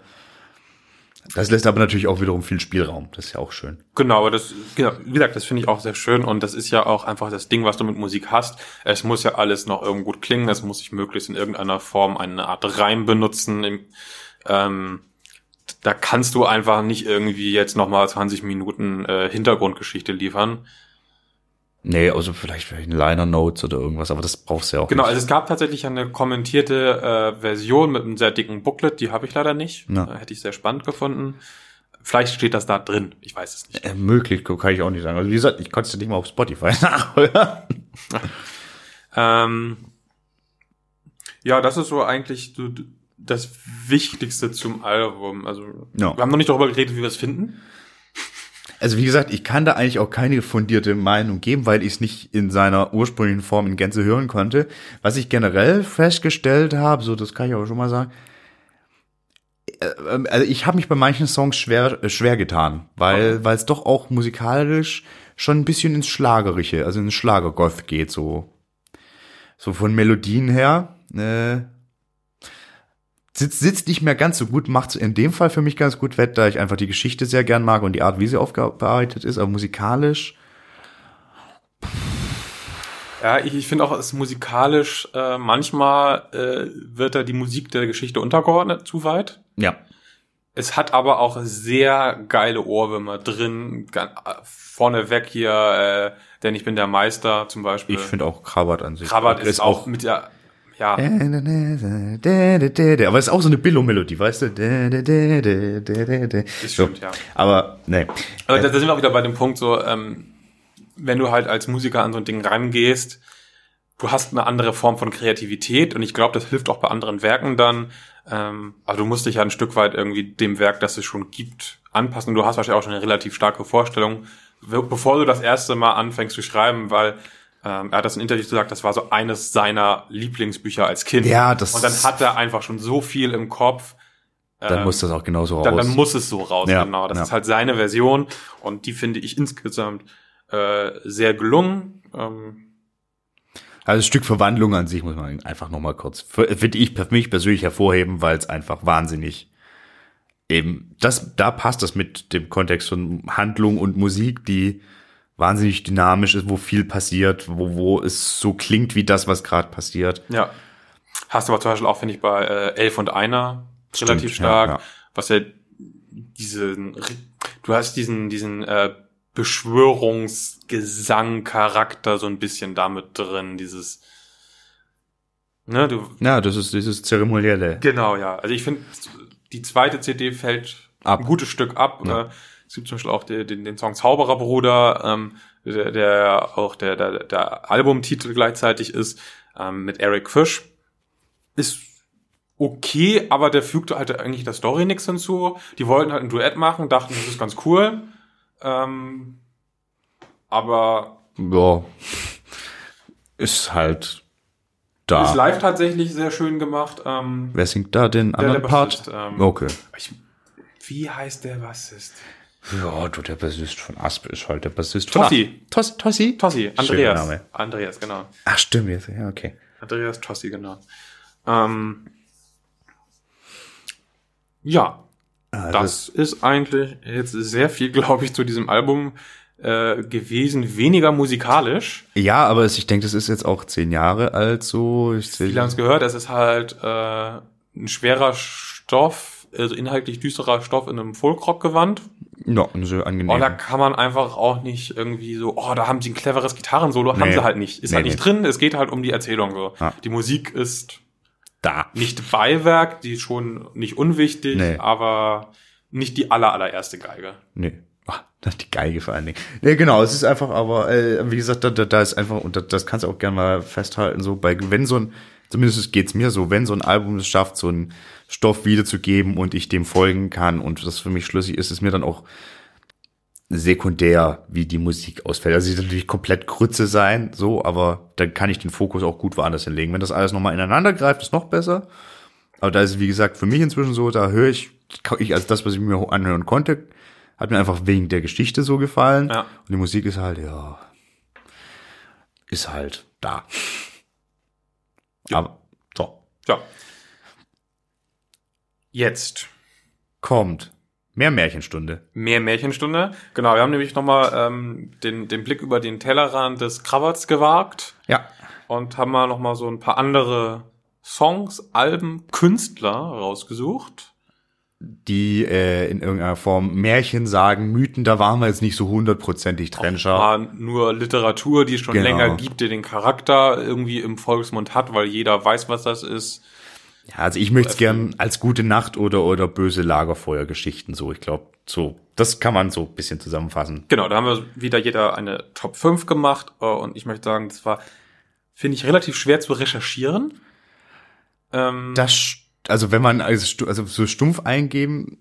Das lässt aber natürlich auch wiederum viel Spielraum. Das ist ja auch schön. Genau, aber das, genau, wie gesagt, das finde ich auch sehr schön und das ist ja auch einfach das Ding, was du mit Musik hast. Es muss ja alles noch irgendwo gut klingen, es muss sich möglichst in irgendeiner Form eine Art Reim benutzen. Ähm, da kannst du einfach nicht irgendwie jetzt nochmal 20 Minuten äh, Hintergrundgeschichte liefern. Nee, also vielleicht, vielleicht eine Liner Notes oder irgendwas, aber das brauchst du ja auch Genau, nicht. also es gab tatsächlich eine kommentierte äh, Version mit einem sehr dicken Booklet, die habe ich leider nicht. Ja. Äh, hätte ich sehr spannend gefunden. Vielleicht steht das da drin, ich weiß es nicht. Äh, möglich, kann ich auch nicht sagen. Also wie gesagt, ich konnte es nicht mal auf Spotify nachhören. Ähm, ja, das ist so eigentlich das Wichtigste zum Album. Also Ja. wir haben noch nicht darüber geredet, wie wir es finden. Also wie gesagt, ich kann da eigentlich auch keine fundierte Meinung geben, weil ich es nicht in seiner ursprünglichen Form in Gänze hören konnte. Was ich generell festgestellt habe, so das kann ich auch schon mal sagen, äh, ähm, also ich habe mich bei manchen Songs schwer äh, schwer getan, weil weil es doch auch musikalisch schon ein bisschen ins Schlagerische, also ins Schlagergoth geht so so von Melodien her. Äh, sitzt, sitzt nicht mehr ganz so gut, macht in dem Fall für mich ganz gut wett, da ich einfach die Geschichte sehr gern mag und die Art, wie sie aufgearbeitet ist, aber musikalisch. Ja, ich, ich finde auch, es ist musikalisch, äh, manchmal äh, wird da die Musik der Geschichte untergeordnet, zu weit. Ja. Es hat aber auch sehr geile Ohrwürmer drin. Vorneweg hier, äh, denn ich bin der Meister zum Beispiel. Ich finde auch Krabat an sich. Krabat ist auch mit der, ja, Aber es ist auch so eine Billo-Melodie, weißt du? das stimmt, so. ja. Aber, nee. Aber da, da sind wir auch wieder bei dem Punkt so, ähm, wenn du halt als Musiker an so ein Ding rangehst, du hast eine andere Form von Kreativität und ich glaube, das hilft auch bei anderen Werken dann. Ähm, aber du musst dich ja ein Stück weit irgendwie dem Werk, das es schon gibt, anpassen. Du hast wahrscheinlich auch schon eine relativ starke Vorstellung, be- bevor du das erste Mal anfängst zu schreiben, weil ähm, er hat das in Interviews gesagt, das war so eines seiner Lieblingsbücher als Kind. Ja, das- Und dann hat er einfach schon so viel im Kopf. Dann ähm, muss das auch genauso raus. dann, dann muss es so raus, Ja, genau. Das ja. ist halt seine Version und die finde ich insgesamt äh, sehr gelungen. Ähm, Also das Stück Verwandlung an sich muss man einfach nochmal kurz, finde ich für mich persönlich hervorheben, weil es einfach wahnsinnig eben, das, da passt das mit dem Kontext von Handlung und Musik, die wahnsinnig dynamisch ist, wo viel passiert, wo, wo es so klingt wie das, was gerade passiert. ja. Hast du aber zum Beispiel auch, finde ich, bei äh, Elf und Einer relativ Stimmt, ja, stark, ja. was ja diesen, du hast diesen, diesen äh, Beschwörungsgesang-Charakter so ein bisschen damit drin, dieses, ne, du, Ja, das ist dieses Zeremonielle. genau, ja. Also ich finde, die zweite CD fällt Ab. ein gutes Stück ab. Ja. Äh, gibt zum Beispiel auch den, den, den Song Zaubererbruder, ähm, der, der auch der, der, der Albumtitel gleichzeitig ist, ähm, mit Eric Fish. Ist okay, aber der fügte halt eigentlich der Story nichts hinzu. Die wollten halt ein Duett machen, dachten, das ist ganz cool. Ähm, aber Ja. Ist halt da. ist live tatsächlich sehr schön gemacht. Ähm, Wer singt da den der anderen Part? Bassist, ähm, Okay. ich, wie heißt der Bassist? Ja, du, der Bassist von Asp ist halt der Bassist von Tossi. Tos, Tossi? Tossi, Andreas. Name. Andreas, genau. Ach, stimmt jetzt. Ja, okay. Andreas Tossi, genau. Ähm, ja, Ah, das ist eigentlich jetzt sehr viel, glaube ich, zu diesem Album äh, gewesen. Weniger musikalisch. Ja, aber ich denke, das ist jetzt auch zehn Jahre alt, so. Ich Viele haben es gehört, es ist halt äh, ein schwerer Stoff, also inhaltlich düsterer Stoff in einem Folkrock-Gewand. Ja, und so angenehm. Und da kann man einfach auch nicht irgendwie so, oh, da haben sie ein cleveres Gitarrensolo. Haben Nee. sie halt nicht. Ist Nee, halt nicht nee. drin, es geht halt um die Erzählung so. Ja. Die Musik ist da. nicht Beiwerk, die ist schon nicht unwichtig, aber nicht die aller, allererste Geige. Nee. Ach, die Geige vor allen Dingen. Nee, genau, es ist einfach, aber äh, wie gesagt, da, da, da ist einfach, und das, das kannst du auch gerne mal festhalten, so bei, wenn so ein, zumindest geht's mir so, wenn so ein Album es schafft, so einen Stoff wiederzugeben und ich dem folgen kann und das für mich schlüssig ist, ist mir dann auch sekundär, wie die Musik ausfällt. Also sie soll natürlich komplett Grütze sein, so, aber dann kann ich den Fokus auch gut woanders hinlegen. Wenn das alles nochmal ineinander greift, ist noch besser. Aber da ist, es, wie gesagt, für mich inzwischen so, da höre ich, ich als das, was ich mir anhören konnte, hat mir einfach wegen der Geschichte so gefallen. Ja. Und die Musik ist halt, ja, ist halt da. Aber, so, Ja. Jetzt kommt mehr Märchenstunde. mehr Märchenstunde. Genau, wir haben nämlich nochmal ähm, den, den Blick über den Tellerrand des Krawatts gewagt Ja. und haben mal nochmal so ein paar andere Songs, Alben, Künstler rausgesucht. Die äh, in irgendeiner Form Märchen sagen, Mythen, da waren wir jetzt nicht so hundertprozentig trennscharf. War nur Literatur, die es schon Genau. länger gibt, die den Charakter irgendwie im Volksmund hat, weil jeder weiß, was das ist. Ja, also ich möchte es gern als gute Nacht oder oder böse Lagerfeuergeschichten so. Ich glaube, so das kann man so ein bisschen zusammenfassen. Genau, da haben wir wieder jeder eine Top 5 gemacht äh, und ich möchte sagen, das war, finde ich, relativ schwer zu recherchieren. Ähm, Das also wenn man also, also so stumpf eingeben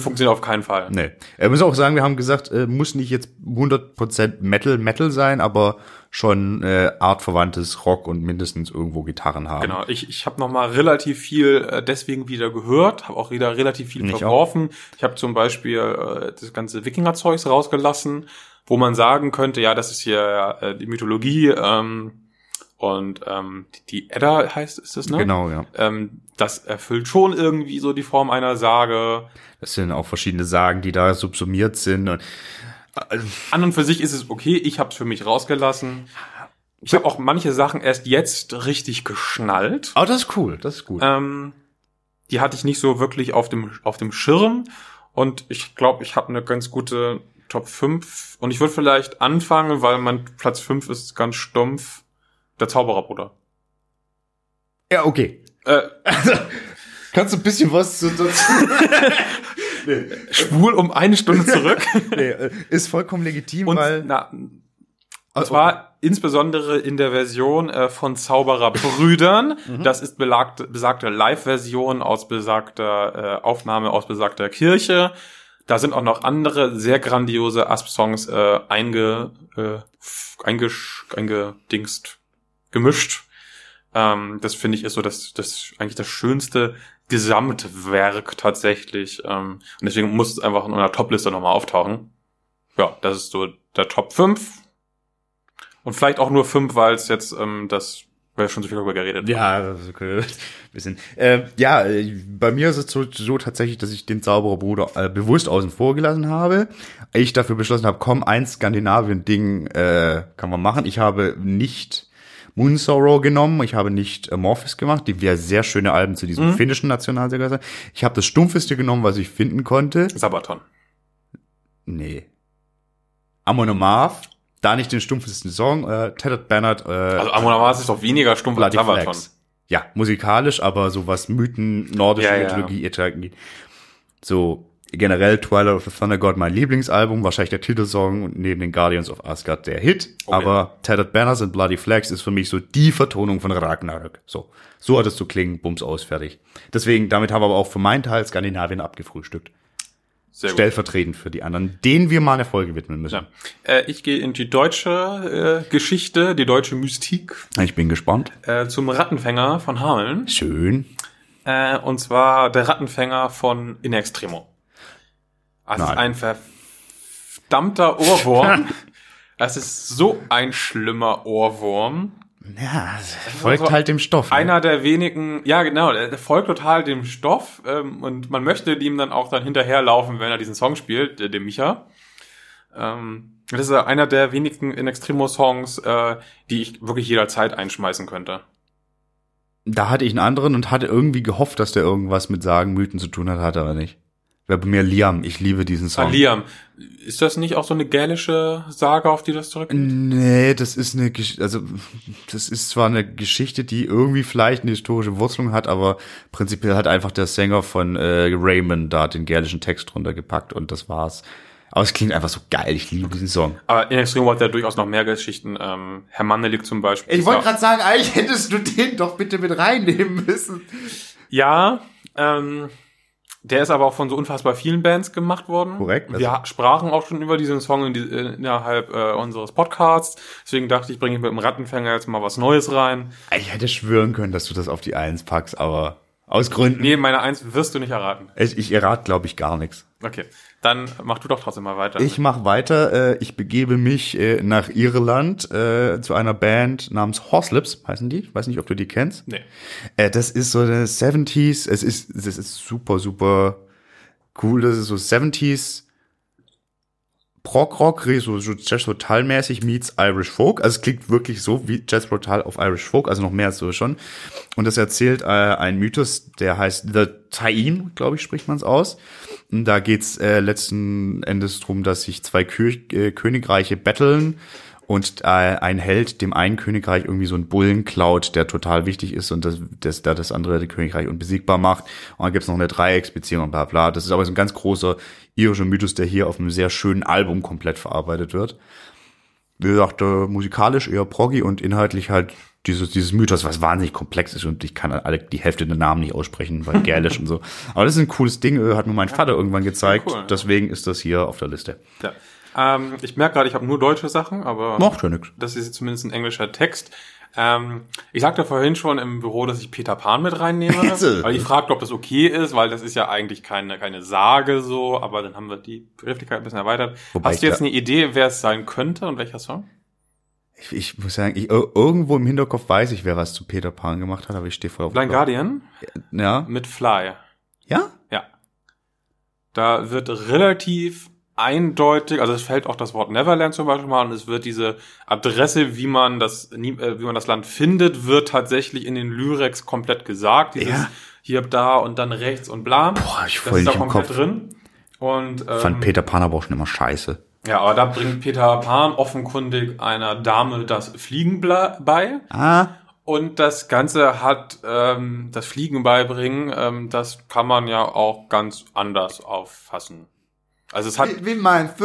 funktioniert auf keinen Fall. Nee. Er muss auch sagen, wir haben gesagt, äh, muss nicht jetzt 100% Metal Metal sein, aber schon äh, artverwandtes Rock und mindestens irgendwo Gitarren haben. Genau, ich, ich habe noch mal relativ viel äh, deswegen wieder gehört, habe auch wieder relativ viel Ich auch. verworfen. Ich habe zum Beispiel äh, das ganze Wikinger-Zeugs rausgelassen, wo man sagen könnte, ja, das ist hier äh, die Mythologie ähm, und ähm, die, die Edda heißt, ist das, ne? Genau, ja. Ähm, das erfüllt schon irgendwie so die Form einer Sage. Das sind auch verschiedene Sagen, die da subsumiert sind. Und, äh, An und für sich ist es okay, ich habe es für mich rausgelassen. Ich habe auch manche Sachen erst jetzt richtig geschnallt. oh, das ist cool, das ist gut. Ähm, die hatte ich nicht so wirklich auf dem, auf dem Schirm. Und ich glaube, ich habe eine ganz gute Top 5. Und ich würde vielleicht anfangen, weil mein Platz 5 ist ganz stumpf. Der Zaubererbruder. ja, okay. Äh, Kannst du ein bisschen was zu, zu spul um eine Stunde zurück. nee, äh, ist vollkommen legitim, Und, weil na, und zwar insbesondere in der Version äh, von Zaubererbrüdern. Das ist belagte, besagte Live-Version aus besagter äh, Aufnahme aus besagter Kirche. Da sind auch noch andere sehr grandiose Asp-Songs äh, einge, äh, eingesch, eingedingst, gemischt. Ähm, das finde ich ist so das, das eigentlich das schönste Gesamtwerk tatsächlich. Ähm, und deswegen muss es einfach in einer Top-Liste nochmal auftauchen. Ja, das ist so der Top 5. Und vielleicht auch nur 5, weil es jetzt ähm, das, weil wir schon so viel darüber geredet haben. Ja, das ist okay. bisschen. Äh, ja, bei mir ist es so, so tatsächlich, dass ich den Zaubererbruder äh, bewusst außen vor gelassen habe. Ich dafür beschlossen habe, komm, ein Skandinavien-Ding äh, kann man machen. Ich habe nicht Moon Sorrow genommen. Ich habe nicht Amorphis gemacht, die wäre sehr schöne Alben zu diesem finnischen Nationalsänger. Ich habe das Stumpfeste genommen, was ich finden konnte. Sabaton. Nee. Amon Amarth, da nicht den stumpfesten Song, äh, Tattered Bernard, äh, Also Amon Amarth ist doch weniger stumpf als Sabaton. Ja, musikalisch, aber sowas Mythen, nordische Ja, ja. Mythologie, Ethologie. So, generell Twilight of the Thunder God mein Lieblingsalbum, wahrscheinlich der Titelsong und neben den Guardians of Asgard der Hit. Okay. Aber Tattered Banners and Bloody Flags ist für mich so die Vertonung von Ragnarök. So, so hat es zu klingen, bums aus, fertig. Deswegen, damit haben wir aber auch für meinen Teil Skandinavien abgefrühstückt. Sehr gut. Stellvertretend für die anderen, denen wir mal eine Folge widmen müssen. Ja. Äh, ich gehe in die deutsche äh, Geschichte, die deutsche Mystik, Ich bin gespannt. äh, zum Rattenfänger von Hameln. Schön. Äh, und zwar der Rattenfänger von In Extremo. Das ist ein verdammter Ohrwurm. Das ist so ein schlimmer Ohrwurm. Ja, folgt so halt dem Stoff. Ne? Einer der wenigen, ja genau, der, folgt total dem Stoff ähm, und man möchte ihm dann auch dann hinterherlaufen, wenn er diesen Song spielt, der, dem Micha. Ähm, das ist einer der wenigen In Extremo Songs, äh, die ich wirklich jederzeit einschmeißen könnte. Da hatte ich einen anderen und hatte irgendwie gehofft, dass der irgendwas mit Sagen, Mythen zu tun hat, hat er aber nicht. Wäre bei mir Liam. Ich liebe diesen Ah, Song. Liam, ist das nicht auch so eine gälische Sage, auf die das zurückgeht? Nee, das ist eine, Gesch also das ist zwar eine Geschichte, die irgendwie vielleicht eine historische Wurzelung hat, aber prinzipiell hat einfach der Sänger von äh, Raymond da den gälischen Text drunter gepackt und das war's. Aber es klingt einfach so geil. Ich liebe diesen Song. Aber in Extremo hat er durchaus noch mehr Geschichten. Ähm, Herr Mannelik zum Beispiel. Ich wollte gerade sagen, eigentlich hättest du den doch bitte mit reinnehmen müssen. Ja, ähm, der ist aber auch von so unfassbar vielen Bands gemacht worden. Korrekt, also- Wir sprachen auch schon über diesen Song in die, äh, innerhalb äh, unseres Podcasts. Deswegen dachte ich, bringe ich mit dem Rattenfänger jetzt mal was Neues rein. Ich hätte schwören können, dass du das auf die Eins packst, aber aus Gründen. Nee, meine Eins wirst du nicht erraten. Ich, ich errate, glaube ich, gar nichts. Okay, dann mach du doch trotzdem mal weiter. Ich mache weiter. Äh, ich begebe mich äh, nach Irland äh, zu einer Band namens Horselips, heißen die. Ich weiß nicht, ob du die kennst. Nee. Äh, das ist so eine 70s. Es ist, das ist super, super cool. Das ist so 70s Prog-Rock, so, Jazz Rotal-mäßig meets Irish Folk. Also es klingt wirklich so wie Jazz Rotal auf Irish Folk, also noch mehr als so schon. Und das erzählt äh, ein Mythos, der heißt The Tain, glaube ich, spricht man es aus. Und da geht's äh, letzten Endes drum, dass sich zwei Kö äh, Königreiche betteln und äh, ein Held dem einen Königreich irgendwie so einen Bullen klaut, der total wichtig ist und das, das, da das andere Königreich unbesiegbar macht. Und dann gibt's noch eine Dreiecksbeziehung und bla bla. Das ist aber so ein ganz großer irischer Mythos, der hier auf einem sehr schönen Album komplett verarbeitet wird. Wie gesagt, äh, musikalisch eher proggy und inhaltlich halt dieses, dieses Mythos, was wahnsinnig komplex ist und ich kann alle die Hälfte der Namen nicht aussprechen, weil gälisch und so. Aber das ist ein cooles Ding, äh, hat mir mein Vater irgendwann gezeigt. cool, ja. Deswegen ist das hier auf der Liste. Ja. Ähm, ich merke gerade, ich habe nur deutsche Sachen, aber Macht ja nix. das ist zumindest ein englischer Text. Ähm, ich sagte vorhin schon im Büro, dass ich Peter Pan mit reinnehme, weil ich fragte, ob das okay ist, weil das ist ja eigentlich keine, keine Sage so, aber dann haben wir die Begrifflichkeit ein bisschen erweitert. Wobei Hast du jetzt eine Idee, wer es sein könnte und welcher Song? Ich, ich muss sagen, ich, ir- irgendwo im Hinterkopf weiß ich, wer was zu Peter Pan gemacht hat, aber ich stehe voll auf Blind Guardian Ja? mit Fly. Ja? Ja. Da wird relativ eindeutig, also es fällt auch das Wort Neverland zum Beispiel mal und es wird diese Adresse, wie man das, äh, wie man das Land findet, wird tatsächlich in den Lyrex komplett gesagt. Dieses Ja. hier, da und dann rechts und bla. Boah, ich das ist da komplett Kopf. drin. Und ähm, Fand Peter Pan aber auch schon immer scheiße. ja, aber da bringt Peter Pan offenkundig einer Dame das Fliegen bei. Ah, Und das Ganze hat ähm, das Fliegen beibringen, ähm, das kann man ja auch ganz anders auffassen. Also es hat, wie meinst du?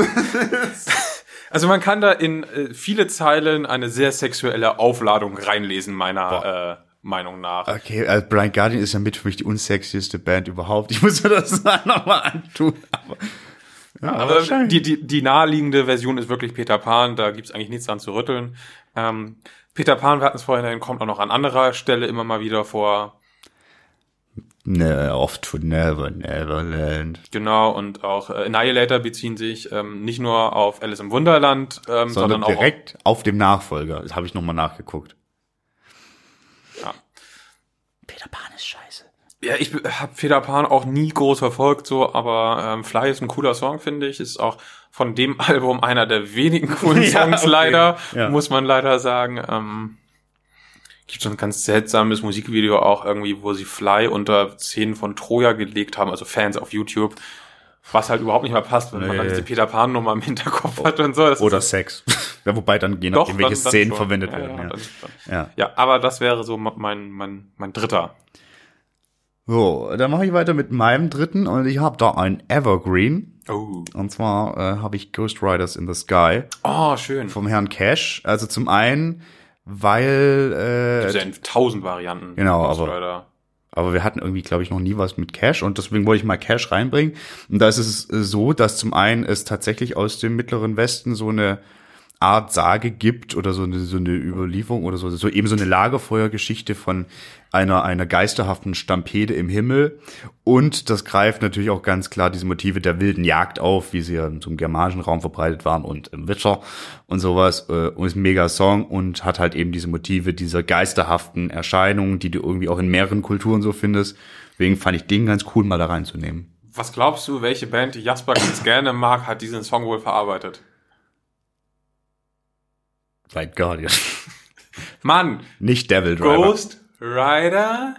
also man kann da in äh, viele Zeilen eine sehr sexuelle Aufladung reinlesen, meiner äh, Meinung nach. okay, also Blind Guardian ist ja mit für mich die unsexieste Band überhaupt. Ich muss mir das nochmal antun. Aber, ja, aber die, die, die naheliegende Version ist wirklich Peter Pan, da gibt's eigentlich nichts dran zu rütteln. Ähm, Peter Pan, wir hatten es vorhin, kommt auch noch an anderer Stelle immer mal wieder vor. Ne, oft to never, Neverland. Genau, und auch äh, Annihilator beziehen sich ähm, nicht nur auf Alice im Wunderland, ähm, Sondern sondern auch direkt auf dem Nachfolger. Das habe ich nochmal nachgeguckt. Ja. Peter Pan ist scheiße. Ja, ich habe Peter Pan auch nie groß verfolgt, so, aber ähm, Fly ist ein cooler Song, finde ich. Ist auch von dem Album einer der wenigen coolen Ja, Songs, okay. leider, Ja. muss man leider sagen. Ähm, Gibt so ein ganz seltsames Musikvideo auch irgendwie, wo sie Fly unter Szenen von Troja gelegt haben, also Fans auf YouTube. Was halt überhaupt nicht mehr passt, wenn man Nee. dann diese Peter Pan Nummer im Hinterkopf hat und so. Das Oder Sex. ja, wobei dann je nachdem, welche Szenen schon. verwendet ja, werden. Ja, Ja. Ja. ja, aber das wäre so mein, mein, mein dritter. So, dann mache ich weiter mit meinem dritten und ich habe da ein Evergreen. Oh. Und zwar äh, habe ich Ghost Riders in the Sky Oh, schön. vom Herrn Cash. Also zum einen, weil äh, ja in tausend Varianten. Genau, aber- Rider. aber wir hatten irgendwie, glaube ich, noch nie was mit Cash und deswegen wollte ich mal Cash reinbringen. Und da ist es äh, so, dass zum einen es tatsächlich aus dem Mittleren Westen so eine Art Sage gibt oder so eine, so eine Überlieferung oder so, so eben so eine Lagerfeuergeschichte von einer, einer geisterhaften Stampede im Himmel. Und das greift natürlich auch ganz klar diese Motive der wilden Jagd auf, wie sie ja zum germanischen Raum verbreitet waren und im Witcher und sowas. äh, Und ist ein mega Song und hat halt eben diese Motive dieser geisterhaften Erscheinungen, die du irgendwie auch in mehreren Kulturen so findest. Deswegen fand ich den ganz cool, mal da reinzunehmen. Was glaubst du, welche Band, die Jasper ganz gerne mag, hat diesen Song wohl verarbeitet? Blind Guardian. Mann, Nicht Devil Driver. Ghost Rider?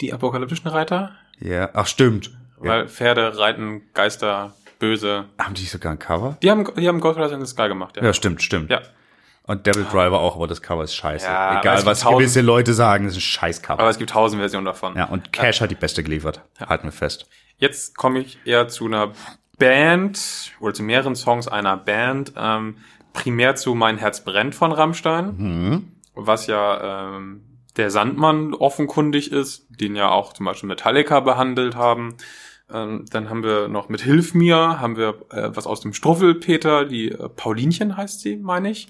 Die apokalyptischen Reiter? Ja, ach stimmt. Ja. Weil Pferde reiten Geister böse. Haben die sogar ein Cover? Die haben, die haben Ghost Rider in the Sky gemacht, ja. Ja, stimmt, stimmt. Ja. Und Devil Driver auch, aber das Cover ist scheiße. Ja, Egal, was tausend- gewisse Leute sagen, das ist ein scheiß Cover. Aber es gibt tausend Versionen davon. Ja, und Cash hat die beste geliefert. Halten wir fest. Jetzt komme ich eher zu einer Band oder zu mehreren Songs einer Band. Ähm, primär zu Mein Herz brennt von Rammstein, was ja ähm, der Sandmann offenkundig ist, den ja auch zum Beispiel Metallica behandelt haben. Ähm, dann haben wir noch mit Hilf mir, haben wir äh, was aus dem Struffelpeter, die äh, Paulinchen heißt sie, meine ich,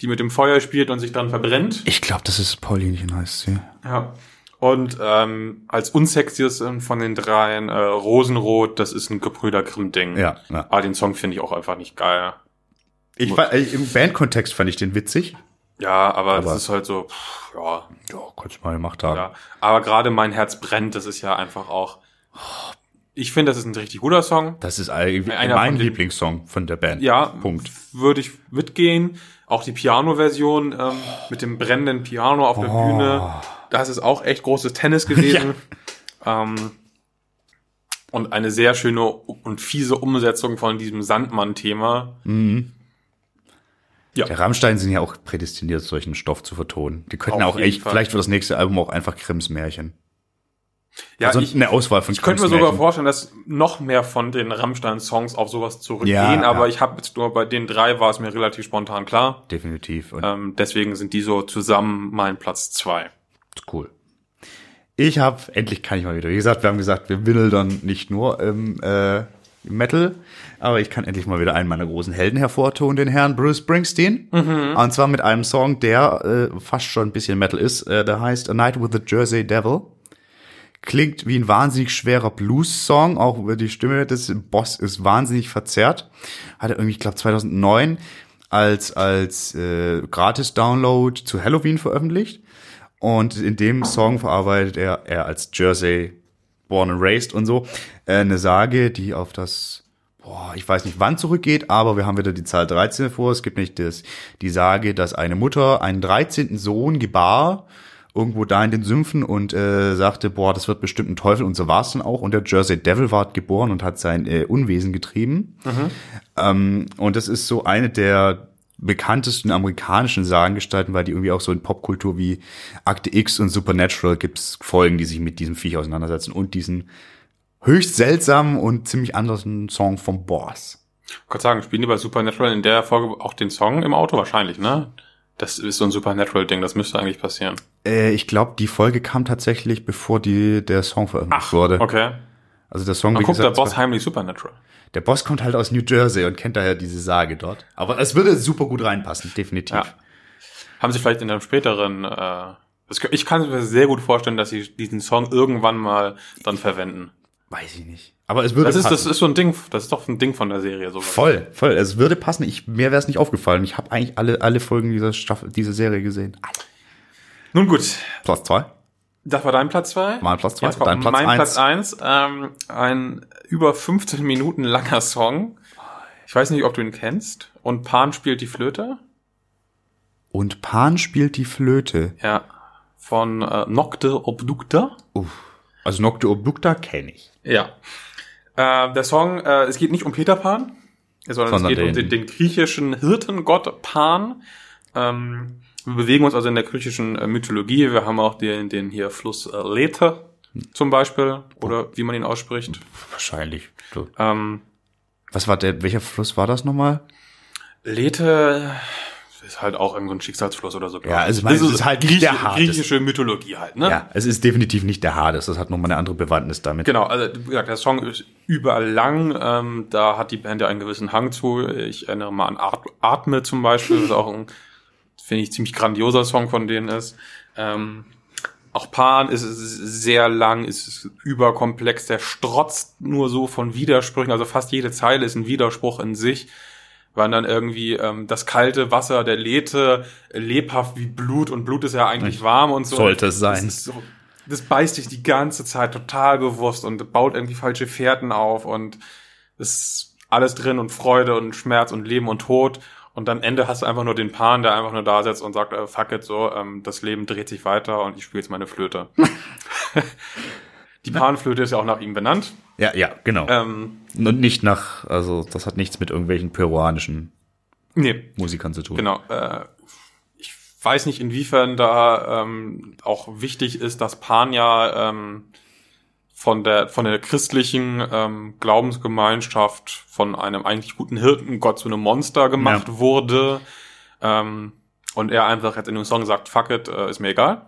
die mit dem Feuer spielt und sich dann verbrennt. Ich glaube, das ist Paulinchen heißt sie. Ja. Und ähm, als unsexiest von den dreien äh, Rosenrot, das ist ein Gebrüder Grimm-Ding. Ja, ja. Aber den Song finde ich auch einfach nicht geil. Ich war, äh, Im Bandkontext fand ich den witzig. Ja, aber, Aber- das ist halt so, pff, ja, Ja, kannst mal gemacht haben. ja. Aber gerade mein Herz brennt, das ist ja einfach auch. Ich finde, das ist ein richtig guter Song. Das ist eigentlich Einer mein von Lieblingssong von der Band. Ja, Punkt. würde ich mitgehen. Auch die Piano-Version ähm, mit dem brennenden Piano auf der Oh. Bühne, das ist auch echt großes Tennis gewesen. ähm, und eine sehr schöne und fiese Umsetzung von diesem Sandmann-Thema. Ja. Der Rammstein sind ja auch prädestiniert, solchen Stoff zu vertonen. Die könnten Auf auch echt, Fall. vielleicht für das nächste Album auch einfach Grimms Märchen. Ja, also ich, eine Auswahl von ich könnte mir sogar vorstellen, dass noch mehr von den Rammstein-Songs auf sowas zurückgehen, Ja, aber ja. ich habe jetzt nur bei den drei war es mir relativ spontan klar. Definitiv. Ähm, deswegen sind die so zusammen mein Platz zwei. Cool. Ich habe, endlich kann ich mal wieder. Wie gesagt, wir haben gesagt, wir wildern nicht nur im äh, im Metal, aber ich kann endlich mal wieder einen meiner großen Helden hervortun, den Herrn Bruce Springsteen. Und zwar mit einem Song, der äh, fast schon ein bisschen Metal ist. Äh, der heißt A Night with the Jersey Devil. Klingt wie ein wahnsinnig schwerer Blues-Song, auch die Stimme des Boss ist wahnsinnig verzerrt. Hat er irgendwie, ich glaube 2009 als als äh, Gratis-Download zu Halloween veröffentlicht. Und in dem Song verarbeitet er, er als Jersey born and raised und so, äh, eine Sage, die auf das, boah, ich weiß nicht wann zurückgeht, aber wir haben wieder die Zahl 13 vor. Es gibt nicht das, die Sage, dass eine Mutter einen 13. Sohn gebar, irgendwo da in den Sümpfen und äh, sagte, boah, das wird bestimmt ein Teufel und so war es dann auch. Und der Jersey Devil war geboren und hat sein äh, Unwesen getrieben. Ähm, und das ist so eine der bekanntesten amerikanischen Sagengestalten, weil die irgendwie auch so in Popkultur wie Akte X und Supernatural gibt's Folgen, die sich mit diesem Viech auseinandersetzen und diesen höchst seltsamen und ziemlich anderen Song vom Boss. Ich wollte sagen, spielen die bei Supernatural in der Folge auch den Song im Auto? Wahrscheinlich, ne? Das ist so ein Supernatural-Ding, das müsste eigentlich passieren. Äh, ich glaube, die Folge kam tatsächlich, bevor die, der Song veröffentlicht wurde. Okay. Also der Song, Dann wie guckt der Boss heimlich Supernatural. Der Boss kommt halt aus New Jersey und kennt daher diese Sage dort. Aber es würde super gut reinpassen, definitiv. Ja. Haben sie vielleicht in einem späteren, äh, ich kann mir sehr gut vorstellen, dass sie diesen Song irgendwann mal dann verwenden. Weiß ich nicht. Aber es würde Das ist, passen. das ist so ein Ding, das ist doch ein Ding von der Serie, so. Voll, voll. Es würde passen. Ich, mir wäre es nicht aufgefallen. Ich habe eigentlich alle, alle Folgen dieser Staffel, dieser Serie gesehen. Nun gut, Platz zwei. Das war dein Platz zwei. Mein Platz zwei. Dein Platz mein eins. Platz eins. Ähm, ein über 15 Minuten langer Song. Ich weiß nicht, ob du ihn kennst. Und Pan spielt die Flöte. Und Pan spielt die Flöte. Ja. Von äh, Nocte Obducta. Also Nocte Obducta kenne ich. Ja. Äh, der Song, äh, es geht nicht um Peter Pan, sondern, Sondern es geht um den- den, den griechischen Hirtengott Pan. Ähm, wir bewegen uns also in der griechischen äh, Mythologie. Wir haben auch den, den hier Fluss äh, Lethe zum Beispiel, oder wie man ihn ausspricht. Wahrscheinlich. So. Ähm, Was war der, welcher Fluss war das nochmal? Lethe ist halt auch irgendein Schicksalsfluss oder so. Ja, also meine, Das es ist halt nicht der Hades. griechische Mythologie halt, ne? Ja, es ist definitiv nicht der Hades. Das hat nochmal eine andere Bewandtnis damit. Genau, also wie gesagt, der Song ist überall lang. Ähm, da hat die Band ja einen gewissen Hang zu. Ich erinnere mal an At Atme zum Beispiel, was auch ein, finde ich, ziemlich grandioser Song von denen ist. Ähm, auch Pan ist sehr lang, ist überkomplex, der strotzt nur so von Widersprüchen. Also fast jede Zeile ist ein Widerspruch in sich. Weil dann irgendwie ähm, das kalte Wasser der Lethe lebhaft wie Blut und Blut ist ja eigentlich warm und so. Sollte es sein. Das, so, das beißt dich die ganze Zeit total bewusst und baut irgendwie falsche Fährten auf und ist alles drin und Freude und Schmerz und Leben und Tod. Und am Ende hast du einfach nur den Pan, der einfach nur da sitzt und sagt, äh, fuck it, so, ähm, das Leben dreht sich weiter und ich spiele jetzt meine Flöte. die Panflöte ist ja auch nach ihm benannt. Ja, ja, genau. Ähm, Und nicht nach, also das hat nichts mit irgendwelchen peruanischen nee, Musikern zu tun. Genau. Äh, ich weiß nicht, inwiefern da ähm, auch wichtig ist, dass Pan ja ähm, von der von der christlichen ähm, Glaubensgemeinschaft von einem eigentlich guten Hirtengott zu einem Monster gemacht Ja. wurde. Ähm, und er einfach jetzt in dem Song sagt, fuck it, äh, ist mir egal.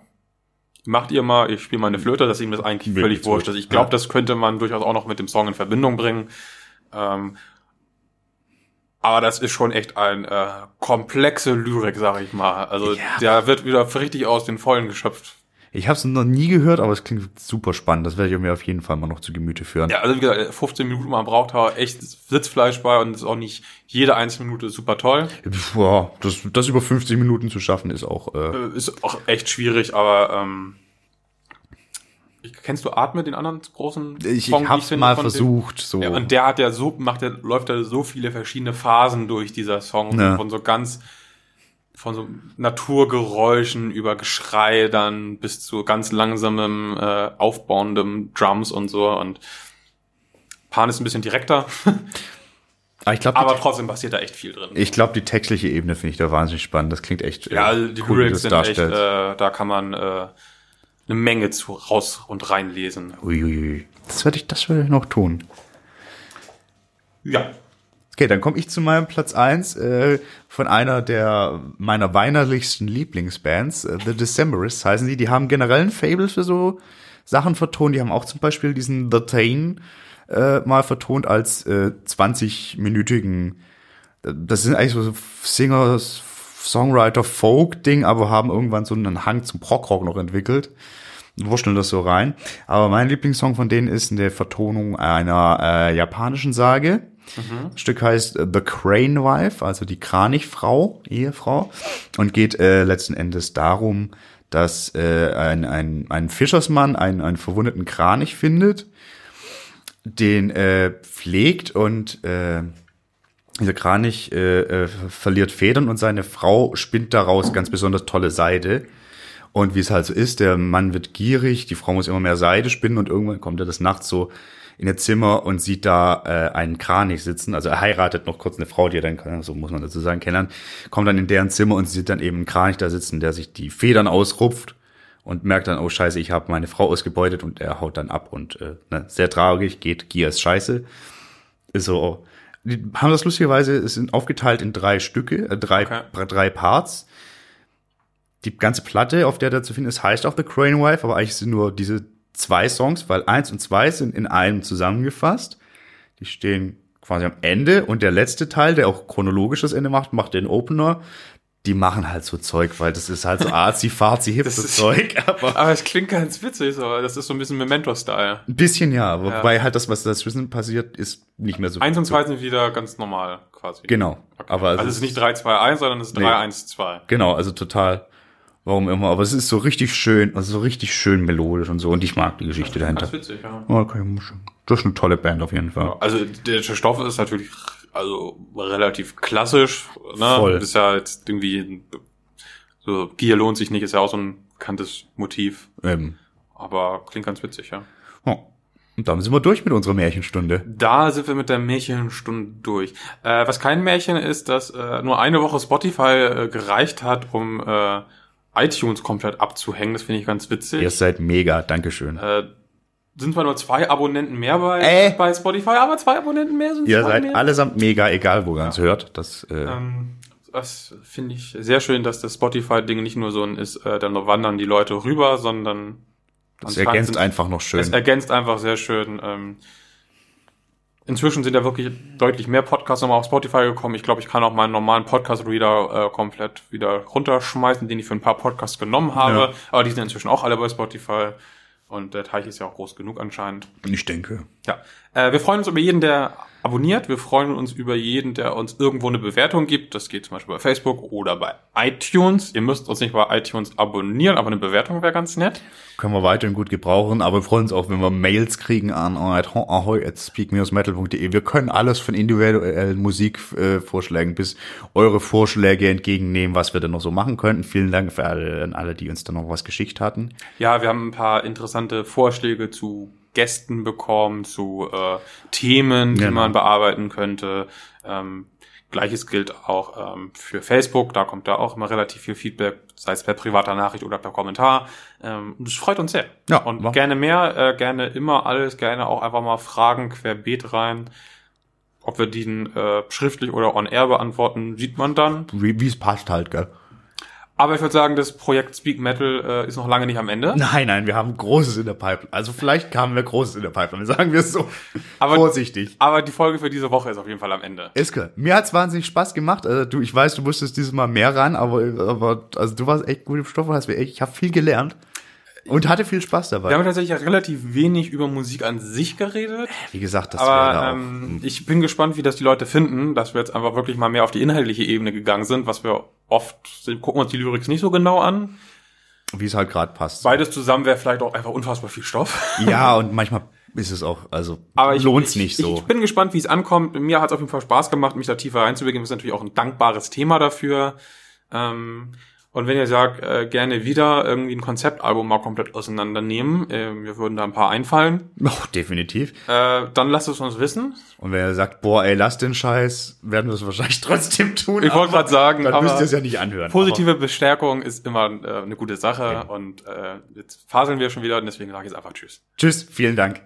Macht ihr mal, ich spiele meine Flöte, dass ihm das eigentlich Wirklich völlig wurscht ist. Ich glaube, Ja. das könnte man durchaus auch noch mit dem Song in Verbindung bringen. Ähm, aber das ist schon echt ein äh, komplexe Lyrik, sag ich mal. Also Ja. der wird wieder richtig aus den Vollen geschöpft. Ich habe es noch nie gehört, aber es klingt super spannend. Das werde ich mir auf jeden Fall mal noch zu Gemüte führen. Ja, also wie gesagt, 15 Minuten, man braucht da echt Sitzfleisch bei und ist auch nicht jede einzelne Minute super toll. Boah, das, das über 50 Minuten zu schaffen ist auch. Äh, Äh, Ist auch echt schwierig, aber ähm, ich, kennst du Atme, den anderen großen ich Song, ich hab's finde mal versucht. So. Ja, und der hat ja so, macht der, läuft ja so viele verschiedene Phasen durch dieser Song. Ja. Von so ganz, von so Naturgeräuschen über Geschrei dann bis zu ganz langsamem, äh, aufbauendem Drums und so. Und Pan ist ein bisschen direkter, aber ich glaube, aber trotzdem passiert da echt viel drin. ich glaube, die textliche Ebene finde ich da wahnsinnig spannend. Das klingt echt. ja, äh, die cool, Lyrics sind echt, darstellt. äh, da kann man äh, eine Menge zu raus und reinlesen. Uiuiui. Das werde ich, das werde ich noch tun. Ja. Okay, dann komme ich zu meinem Platz eins äh, von einer der meiner weinerlichsten Lieblingsbands, äh, The Decemberists heißen die. Die haben generell ein Fable für so Sachen vertont. Die haben auch zum Beispiel diesen The Tain äh, mal vertont als äh, 20-minütigen, das sind eigentlich so Singers, Songwriter, Folk-Ding, aber haben irgendwann so einen Hang zum Prog-Rock noch entwickelt wurschteln das so rein. Aber mein Lieblingssong von denen ist eine Vertonung einer äh, japanischen Sage. Das Stück heißt äh, The Crane Wife, also die Kranichfrau, Ehefrau, und geht äh, letzten Endes darum, dass äh, ein, ein, ein Fischersmann einen, einen verwundeten Kranich findet, den äh, pflegt und äh, dieser Kranich äh, äh, verliert Federn und seine Frau spinnt daraus ganz besonders tolle Seide. Und wie es halt so ist, der Mann wird gierig, die Frau muss immer mehr Seide spinnen und irgendwann kommt er des Nachts so in ihr Zimmer und sieht da äh, einen Kranich sitzen. Also er heiratet noch kurz eine Frau, die er dann, so muss man dazu sagen, kennenlernt, kommt dann in deren Zimmer und sieht dann eben einen Kranich da sitzen, der sich die Federn ausrupft und merkt dann, oh scheiße, ich habe meine Frau ausgebeutet und er haut dann ab und äh, ne, sehr traurig, geht, Gier ist scheiße. Ist so, die haben das lustigerweise, es sind aufgeteilt in drei Stücke, äh, drei, Okay. drei Parts. Die ganze Platte, auf der da zu finden ist, heißt auch The Crane Wife, aber eigentlich sind nur diese zwei Songs, weil eins und zwei sind in einem zusammengefasst. Die stehen quasi am Ende und der letzte Teil, der auch chronologisch das Ende macht, macht den Opener. Die machen halt so Zeug, weil das ist halt so arzi, farzi, hip Das Zeug, aber Aber es klingt ganz witzig, so. das ist so ein bisschen Memento-Style. ein bisschen ja, Ja. wobei halt das, was dazwischen passiert, ist nicht mehr so. Eins und zwei sind wieder ganz normal, quasi. Genau, Okay. aber also es ist nicht 3, 2, 1, sondern es ist Nee. 3, 1, 2. Genau, also total. Warum immer, aber es ist so richtig schön, also so richtig schön melodisch und so und ich mag die Geschichte dahinter. Das ist witzig, ja. Okay, das ist eine tolle Band auf jeden Fall. Also der Stoff ist natürlich also relativ klassisch. Ne? Voll. Ist ja jetzt irgendwie So, Gier lohnt sich nicht, ist ja auch so ein bekanntes Motiv. Ähm, Aber klingt ganz witzig, ja. oh. Und damit sind wir durch mit unserer Märchenstunde. Da sind wir mit der Märchenstunde durch. Äh, was kein Märchen ist, dass äh, nur eine Woche Spotify äh, gereicht hat, um äh, iTunes komplett abzuhängen. Das finde ich ganz witzig. Ihr seid mega, Dankeschön. Äh, sind zwar nur zwei Abonnenten mehr bei, Äh. bei Spotify, aber zwei Abonnenten mehr sind Ihr seid mehr. allesamt mega, egal wo ihr uns hört. Das, äh, Ähm, das finde ich sehr schön, dass das Spotify-Ding nicht nur so ein ist, äh, dann wandern die Leute rüber, sondern das ergänzt sind- einfach noch schön. Es ergänzt einfach sehr schön. Ähm, inzwischen sind ja wirklich deutlich mehr Podcasts nochmal auf Spotify gekommen. Ich glaube, ich kann auch meinen normalen Podcast-Reader äh, komplett wieder runterschmeißen, den ich für ein paar Podcasts genommen habe. Ja. Aber die sind inzwischen auch alle bei Spotify. Und der Teich ist ja auch groß genug anscheinend. Ich denke. Ja. Äh, wir freuen uns über jeden, der abonniert. Wir freuen uns über jeden, der uns irgendwo eine Bewertung gibt. Das geht zum Beispiel bei Facebook oder bei iTunes. Ihr müsst uns nicht bei iTunes abonnieren, aber eine Bewertung wäre ganz nett. Können wir weiterhin gut gebrauchen, aber wir freuen uns auch, wenn wir Mails kriegen an ahoy at speak-metal.de. Wir können alles von individuellen Musikvorschlägen bis eure Vorschläge entgegennehmen, was wir denn noch so machen könnten. Vielen Dank für alle, an alle, die uns da noch was geschickt hatten. Ja, wir haben ein paar interessante Vorschläge zu Gästen bekommen, zu äh, Themen, die Genau. man bearbeiten könnte. Ähm, Gleiches gilt auch ähm, für Facebook. Da kommt da auch immer relativ viel Feedback, sei es per privater Nachricht oder per Kommentar. Ähm, das freut uns sehr. Ja, Und mach- gerne mehr, äh, gerne immer alles, gerne auch einfach mal Fragen querbeet rein. Ob wir die äh, schriftlich oder on air beantworten, sieht man dann. Wie es passt halt, gell? Aber ich würde sagen, das Projekt Speak Metal äh, ist noch lange nicht am Ende. Nein, nein, wir haben Großes in der Pipeline. Also vielleicht kamen wir Großes in der Pipeline, sagen wir es so. Aber- Vorsichtig. Aber die Folge für diese Woche ist auf jeden Fall am Ende. Eske, mir hat's wahnsinnig Spaß gemacht. Also, du, ich weiß, du musstest dieses Mal mehr ran, aber, aber also du warst echt gut im Stoff und hast mir echt, ich habe viel gelernt und hatte viel Spaß dabei. Wir haben tatsächlich relativ wenig über Musik an sich geredet, Wie gesagt, das wäre aber auch. ähm, ich bin gespannt, wie das die Leute finden, dass wir jetzt einfach wirklich mal mehr auf die inhaltliche Ebene gegangen sind, was wir oft sind, gucken uns die Lyrics nicht so genau an. wie es halt gerade passt. Beides zusammen wäre vielleicht auch einfach unfassbar viel Stoff. Ja, und manchmal ist es auch, also Aber ich, lohnt's ich, nicht so. Ich bin gespannt, wie es ankommt. Mir hat es auf jeden Fall Spaß gemacht, mich da tiefer reinzubegeben. Das ist natürlich auch ein dankbares Thema dafür. Ähm, und wenn ihr sagt, äh, gerne wieder irgendwie ein Konzeptalbum mal komplett auseinandernehmen, äh, mir würden da ein paar einfallen, oh, definitiv. äh, dann lasst es uns wissen. Und wenn er sagt, boah, ey, lass den Scheiß, werden wir es wahrscheinlich trotzdem tun. Ich wollte aber gerade sagen, dann aber müsst ihr es ja nicht anhören. positive Bestärkung ist immer äh, eine gute Sache. Und äh, jetzt faseln wir schon wieder und deswegen sage ich jetzt einfach Tschüss. Aber, tschüss, vielen Dank.